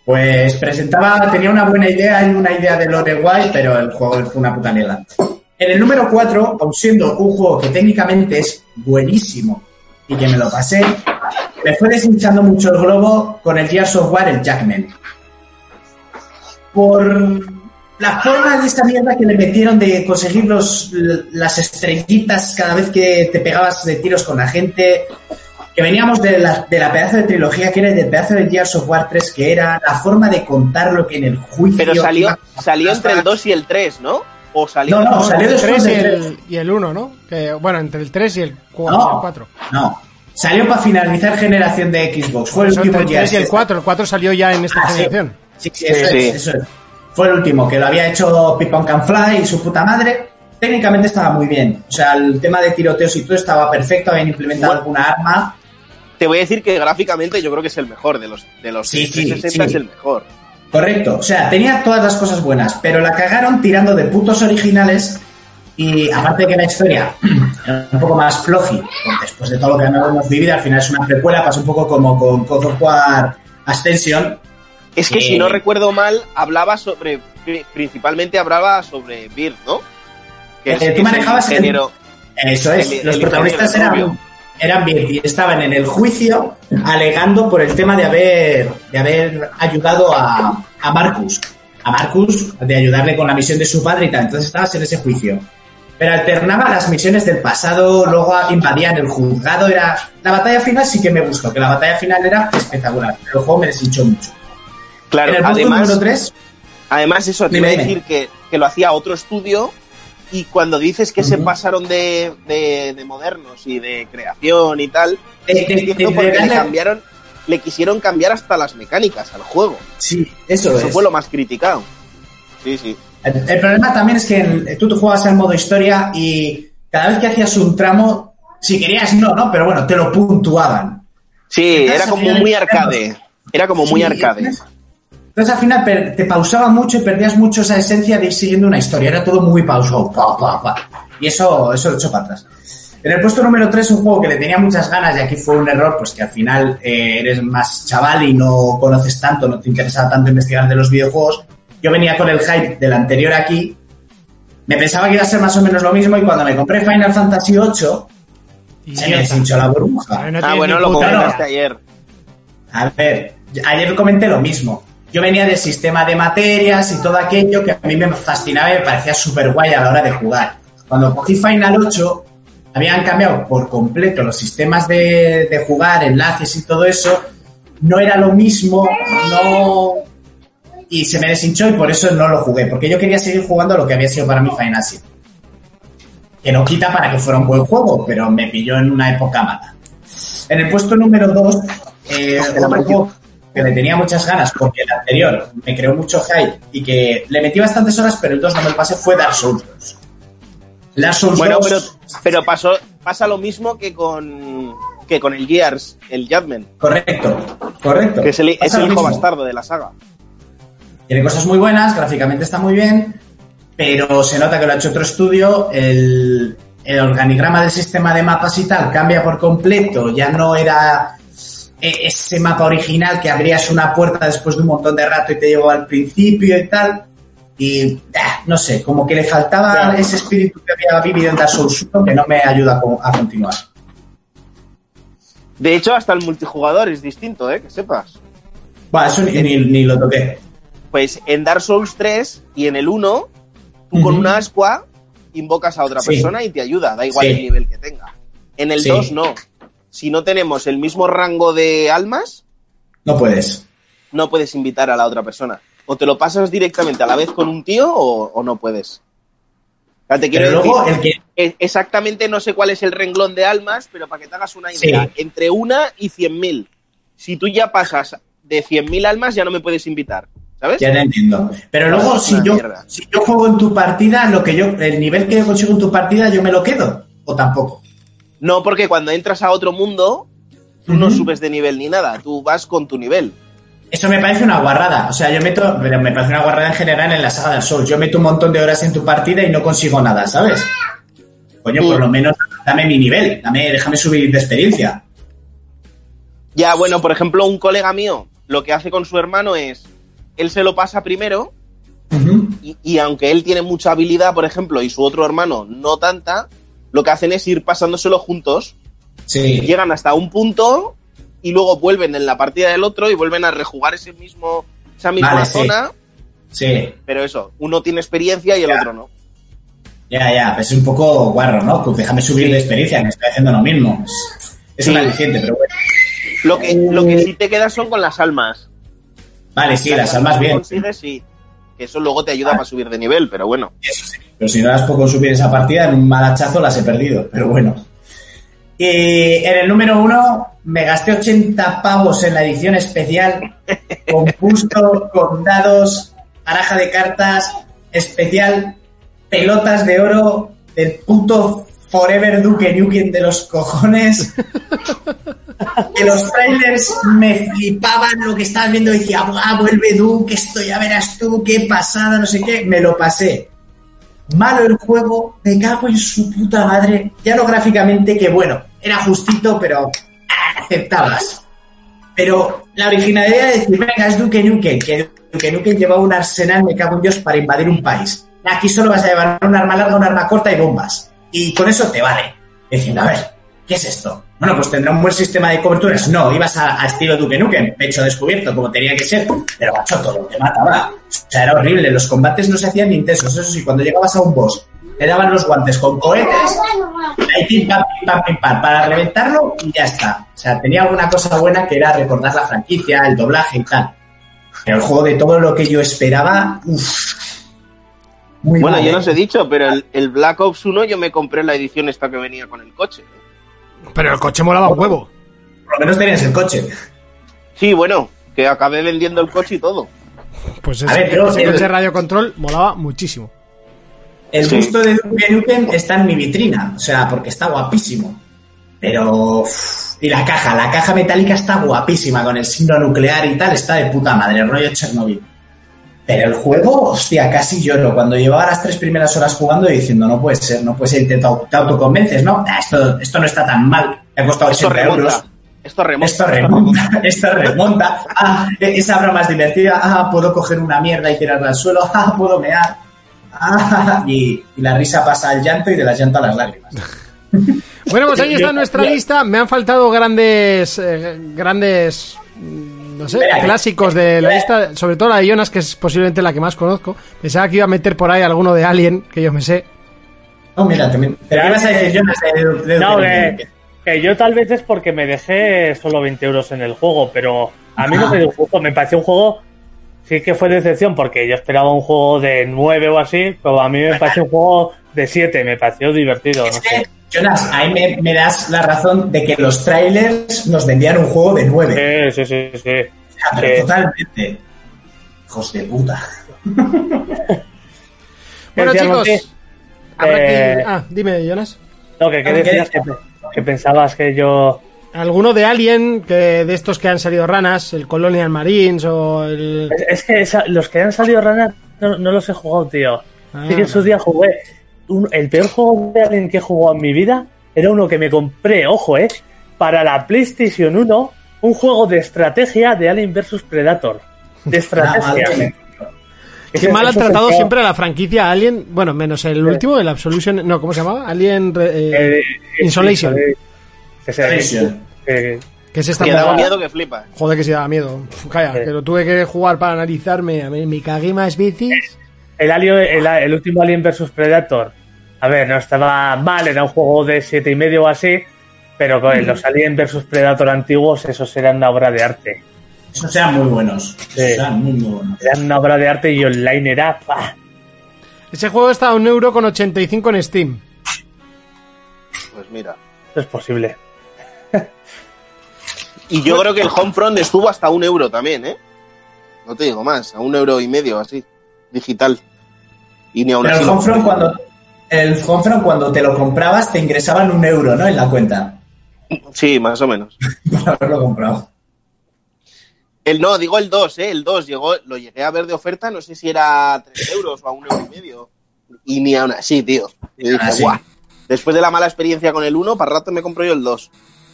Pues presentaba, tenía una buena idea y una idea de lore guay, pero el juego fue una puta mierda. En el número 4, aun siendo un juego que técnicamente es buenísimo y que me lo pasé, me fue deshinchando mucho el globo con el Gears of War, el Jackman. Por la forma de esta mierda que le metieron de conseguir los, las estrellitas cada vez que te pegabas de tiros con la gente, que veníamos de la, de la pedazo de trilogía que era y del pedazo de Gears of War 3 que era la forma de contarlo que en el juicio... Pero salió, iba- salió entre el 2 y el 3, ¿no? O salió. No, no, No, salió el después 3 y el, y el 1, ¿no? Que, bueno, entre el 3 y el No. 4. No, salió para finalizar generación de Xbox. Fue el Eso, entre último el 3 y el Gears. 4. El 4 salió ya en esta Ah, sí. generación. Sí, sí, eso Sí, es, sí. eso es. Fue el último, que lo había hecho Pipon Can Fly y su puta madre. Técnicamente estaba muy bien. O sea, el tema de tiroteos y todo estaba perfecto, habían implementado Bueno. alguna arma. Te voy a decir que gráficamente yo creo que es el mejor de los de los Sí, sí, 360 sí. es el mejor. Correcto, o sea, tenía todas las cosas buenas, pero la cagaron tirando de putos originales y aparte que la historia <clears throat> era un poco más floji, después de todo lo que hemos vivido, al final es una precuela, pasa un poco como con God of War Ascension. Es que Eh. si no recuerdo mal, hablaba sobre pri- principalmente hablaba sobre Beard, ¿no? Que Eh, tú es el manejabas el- ingeniero. Eso es, El- los el protagonistas eran. Eran bien y estaban en el juicio alegando por el tema de haber, de haber ayudado a, a Marcus. A Marcus, de ayudarle con la misión de su padre y tal. Entonces estabas en ese juicio. Pero alternaba las misiones del pasado, luego invadían el juzgado. Era La batalla final sí que me gustó, que la batalla final era espectacular. Pero el juego me deshinchó mucho. Claro, en el además, número 3, además eso te iba a decir que, que lo hacía otro estudio y cuando dices que se pasaron de, de, de modernos y de creación y tal, es cierto de porque le cambiaron, le quisieron cambiar hasta las mecánicas al juego. sí, eso, Eso es. fue lo más criticado. Sí, sí. El, el problema también es que en- tú te jugabas al modo historia y cada vez que hacías un tramo, si querías no, ¿no? Pero bueno, te lo puntuaban. Sí, Entonces, era como muy arcade. Era como muy arcade. Entonces, al final te pausaba mucho y perdías mucho esa esencia de ir siguiendo una historia. Era todo muy pausado. Pa, pa, pa. Y eso, eso lo echó para atrás. En el puesto número 3, un juego que le tenía muchas ganas y aquí fue un error, pues que al final eh, eres más chaval y no conoces tanto, no te interesaba tanto investigar de los videojuegos. Yo venía con el hype del anterior aquí, me pensaba que iba a ser más o menos lo mismo y cuando me compré Final Fantasy VIII, se me deshinchó la burbuja. No ah, bueno, lo comentaste ayer. A ver, ayer comenté lo mismo. Yo venía del sistema de materias y todo aquello que a mí me fascinaba y me parecía súper guay a la hora de jugar. Cuando cogí Final 8, habían cambiado por completo los sistemas de, de jugar, enlaces y todo eso. No era lo mismo, no. Y se me deshinchó y por eso no lo jugué, porque yo quería seguir jugando lo que había sido para mí Final 7. Que no quita para que fuera un buen juego, pero me pilló en una época mala. En el puesto número 2, eh, otro juego que le tenía muchas ganas porque el anterior me creó mucho hype y que le metí bastantes horas, pero el 2 no me lo pasé, fue Dark Souls 2. Dark Souls Bueno, 2, pero, pero pasó, pasa lo mismo que con que con el Gears, el Judgment, correcto, correcto. que es el, es hijo mismo. bastardo de la saga. Tiene cosas muy buenas, gráficamente está muy bien, pero se nota que lo ha hecho otro estudio, el, el organigrama del sistema de mapas y tal cambia por completo, ya no era ese mapa original que abrías una puerta después de un montón de rato y te llevó al principio y tal. y ah, no sé, como que le faltaba ese espíritu que había vivido en Dark Souls 1 que no me ayuda a co- a continuar. De hecho, hasta el multijugador es distinto, ¿eh? Que sepas. Va, eso ni, ni- ni lo toqué. Pues en Dark Souls 3 y en el 1, tú con una ascua invocas a otra Sí. persona y te ayuda, da igual Sí. el nivel que tenga. En el Sí. 2 no. Si no tenemos el mismo rango de almas, No puedes. no puedes invitar a la otra persona. O te lo pasas directamente a la vez con un tío o, o no puedes. O sea, te quiero Pero luego decir, el que... exactamente no sé cuál es el renglón de almas, pero para que te hagas una Sí. idea, entre una y 100.000. Si tú ya pasas de 100.000 almas, ya no me puedes invitar, ¿sabes? Ya te entiendo. Pero luego, si yo, mierda. si yo juego en tu partida, lo que yo, el nivel que yo consigo en tu partida, yo me lo quedo. O tampoco. No, porque cuando entras a otro mundo, tú no subes de nivel ni nada, tú vas con tu nivel. Eso me parece una guarrada. O sea, yo meto, me parece una guarrada en general en la saga del Sol. Yo meto un montón de horas en tu partida y no consigo nada, ¿sabes? Coño, por lo menos dame mi nivel, dame, déjame subir de experiencia. Ya, bueno, por ejemplo, un colega mío lo que hace con su hermano es, él se lo pasa primero y aunque él tiene mucha habilidad, por ejemplo, y su otro hermano no tanta, lo que hacen es ir pasándoselo juntos, Sí. llegan hasta un punto y luego vuelven en la partida del otro y vuelven a rejugar ese mismo, esa misma Vale, sí. zona, Sí. pero eso, uno tiene experiencia y el otro no. Ya, ya, pues es un poco guarro, ¿no? Pues déjame subir de experiencia, que estoy haciendo lo mismo. Es, es Sí. un aliciente, pero bueno. Lo que, lo que sí te queda son con las almas. Vale, sí, las almas bien. consigues, sí. Que eso luego te ayuda para subir de nivel, pero bueno. Eso sí. Pero si no las puedo subir esa partida, en un mal hachazo las he perdido. Pero bueno. Y en el número uno me gasté 80 pavos en la edición especial, con busto, con dados, baraja de cartas, especial, pelotas de oro, del puto Forever Duke Nukem de los cojones. <laughs> Que los trailers me flipaban lo que estaban viendo decía, ¡ah, vuelve Duke, esto ya verás tú, qué pasada, no sé qué! Me lo pasé malo el juego, me cago en su puta madre. Ya no gráficamente, que bueno, era justito, pero aceptabas. Pero la originalidad de decir, venga, es Duke Nukem, que Duke Nukem llevaba un arsenal, me cago en Dios, para invadir un país. Aquí solo vas a llevar un arma larga, un arma corta y bombas. Y con eso te vale. Diciendo, a ver, ¿qué es esto? Bueno, pues tendrá un buen sistema de coberturas. No, ibas a, a estilo Duke Nukem, pecho descubierto, como tenía que ser. Pero, macho, todo te mataba. O sea, era horrible. Los combates no se hacían intensos. Eso sí, cuando llegabas a un boss, te daban los guantes con cohetes, ahí pim, pam, pim, pam, pim, pam, para reventarlo y ya está. O sea, tenía alguna cosa buena que era recordar la franquicia, el doblaje y tal. Pero el juego de todo lo que yo esperaba, uff. Muy Bueno, mal, yo ¿eh? no os he dicho, pero el, el Black Ops 1 yo me compré la edición esta que venía con el coche. Pero el coche molaba un huevo. Por lo menos tenías el coche. Sí, bueno, que acabé vendiendo el coche y todo. Pues A ese, ver, pero ese el- coche de radio control molaba muchísimo. El Sí. gusto de Duke Nukem está en mi vitrina, o sea, porque está guapísimo. Pero. uff, y la caja, la caja metálica está guapísima, con el signo nuclear y tal, está de puta madre, rollo Chernobyl. Pero el juego, hostia, casi lloro. Cuando llevaba las tres primeras horas jugando y diciendo, no puede ser, no puede ser, y te, te autoconvences, ¿no? Ah, esto, esto no está tan mal, me ha costado Esto 80 euros. Esto remonta. Esto remonta, <laughs> esto remonta. Ah, esa broma es divertida. Ah, puedo coger una mierda y tirarla al suelo. Ah, puedo mear. Ah, <laughs> y, y la risa pasa al llanto y de las llanto a las lágrimas. Bueno, pues ahí <laughs> está nuestra lista. Me han faltado grandes, eh, grandes, no sé, clásicos de la lista. Sobre todo la de Jonas, que es posiblemente la que más conozco. Pensaba que iba a meter por ahí alguno de Alien, que yo me sé. No, mira, también. Pero ¿qué ibas a decir, Jonas? De- de- de- No, que, que yo tal vez es porque me dejé solo 20 euros en el juego, pero a mí no Ah. me dio un juego, me pareció un juego, sí que fue decepción, porque yo esperaba un juego de 9 o así, pero a mí me pareció un juego de 7, me pareció divertido, no sé. Jonas, ahí me, me das la razón de que los trailers nos vendían un juego de 9. Sí, sí, sí, sí. pero sí. totalmente. Hijos de puta. <laughs> Bueno, chicos. Habrá que- eh, Ah, dime, Jonas. No, que, que Ah, ¿qué decías que, decías? que pensabas que yo... ¿Alguno de Alien, que de estos que han salido ranas, el Colonial Marines o el... Es, es que esa- los que han salido ranas no, no los he jugado, tío. Ah. Sí que en su día jugué. un- el peor juego de Alien que he jugado en mi vida era uno que me compré, ojo, eh, para la PlayStation 1, un juego de estrategia de Alien vs Predator. De <laughs> estrategia. Qué mal han tratado siempre a la franquicia Alien, bueno, menos el último, el Absolution, no, ¿cómo se llamaba? Alien eh, Eh, Insolation, Que se- Insolation. que- que es esta Que daba miedo que flipa. Joder, que sí daba miedo. Uf, calla, Sí. que lo tuve que jugar para analizarme. A mí me cagué más veces. El, Alien, el, el último Alien vs Predator, a ver, no estaba mal, era un juego de siete y medio o así, pero con los Alien vs Predator antiguos, esos eran una obra de arte. Esos sean muy buenos. Sí. Sean muy, muy buenos. Eran una obra de arte y online era. ¡pah! Ese juego está a un euro con 85 en Steam. Pues mira. Es posible. <laughs> Y yo creo que el Homefront estuvo hasta un euro también, ¿eh? No te digo más, a un euro y medio así, digital. Y ni aún Pero el Homefront cuando, el Homefront cuando te lo comprabas te ingresaban un euro, ¿no? En la cuenta. Sí, más o menos. <laughs> Por haberlo comprado. El no, digo el 2, ¿eh? El 2 llegó, lo llegué a ver de oferta, no sé si era a 3 euros o a un euro y medio. Y ni aún así, tío. Dije, así. Después de la mala experiencia con el 1, para rato me compro yo el 2.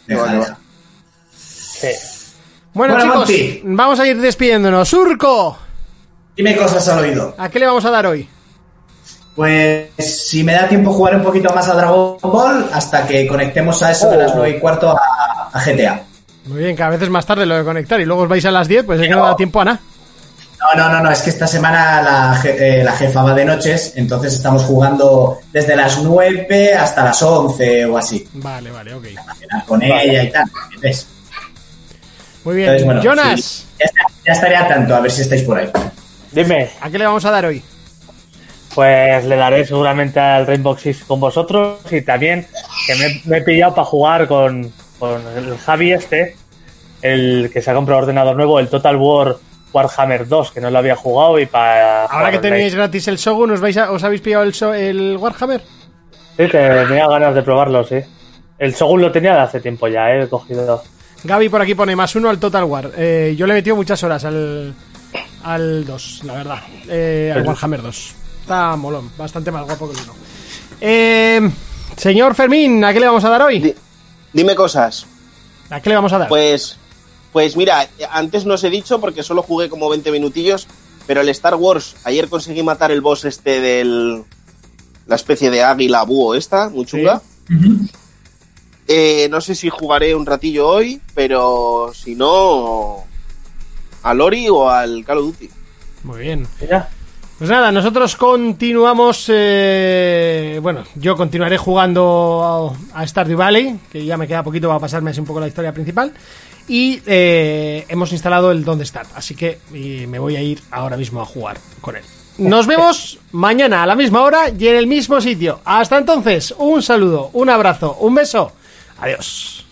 Deja, Vale, deja. Sí. Bueno, Bueno, chicos, Monty. vamos a ir despidiéndonos. Surco, Dime cosas al oído. ¿a qué le vamos a dar hoy? Pues si me da tiempo jugar un poquito más a Dragon Ball hasta que conectemos a eso de las Oh. 9 y cuarto a, a GTA. Muy bien, cada vez es más tarde lo de conectar y luego os vais a las 10, pues es que no da tiempo a nada. No, no, no, no, es que esta semana la, je- eh, la jefa va de noches, entonces estamos jugando desde las 9 hasta las 11 o así. Vale, vale, ok. Con ella y tal. ¿entiendes? Muy bien. Entonces, bueno, Jonas, sí, ya, está- ya estaré al tanto, a ver si estáis por ahí. Dime, ¿a qué le vamos a dar hoy? pues le daré seguramente al Rainbow Six con vosotros y también que me, me he pillado para jugar con, con el Javi este, el que se ha comprado ordenador nuevo, el Total War Warhammer 2, que no lo había jugado y para... Ahora que tenéis gratis el Shogun, ¿os, vais a- ¿os habéis pillado el, so- el Warhammer? Sí, que tenía ganas de probarlo, sí. El Shogun lo tenía de hace tiempo ya, eh, he cogido... Gaby por aquí pone más uno al Total War. Eh, yo le he metido muchas horas al, al 2, la verdad. Eh, al Warhammer 2. Está molón, bastante más guapo que el 1. Eh, señor Fermín, ¿a qué le vamos a dar hoy? Di- Dime cosas. ¿A qué le vamos a dar? Pues, pues mira, antes no os he dicho porque solo jugué como 20 minutillos, pero el Star Wars, ayer conseguí matar el boss este del... La especie de águila búho esta, muy chunga. Eh, no sé si jugaré un ratillo hoy, pero si no, al Ori o al Call of Duty. Muy bien. Mira, Pues nada, nosotros continuamos. eh, bueno, yo continuaré jugando a, Stardew Valley, que ya me queda poquito para pasarme así un poco la historia principal. Y eh, hemos instalado el Don't Start, así que me voy a ir ahora mismo a jugar con él. Nos vemos mañana a la misma hora y en el mismo sitio. Hasta entonces, un saludo, un abrazo, un beso. Adiós.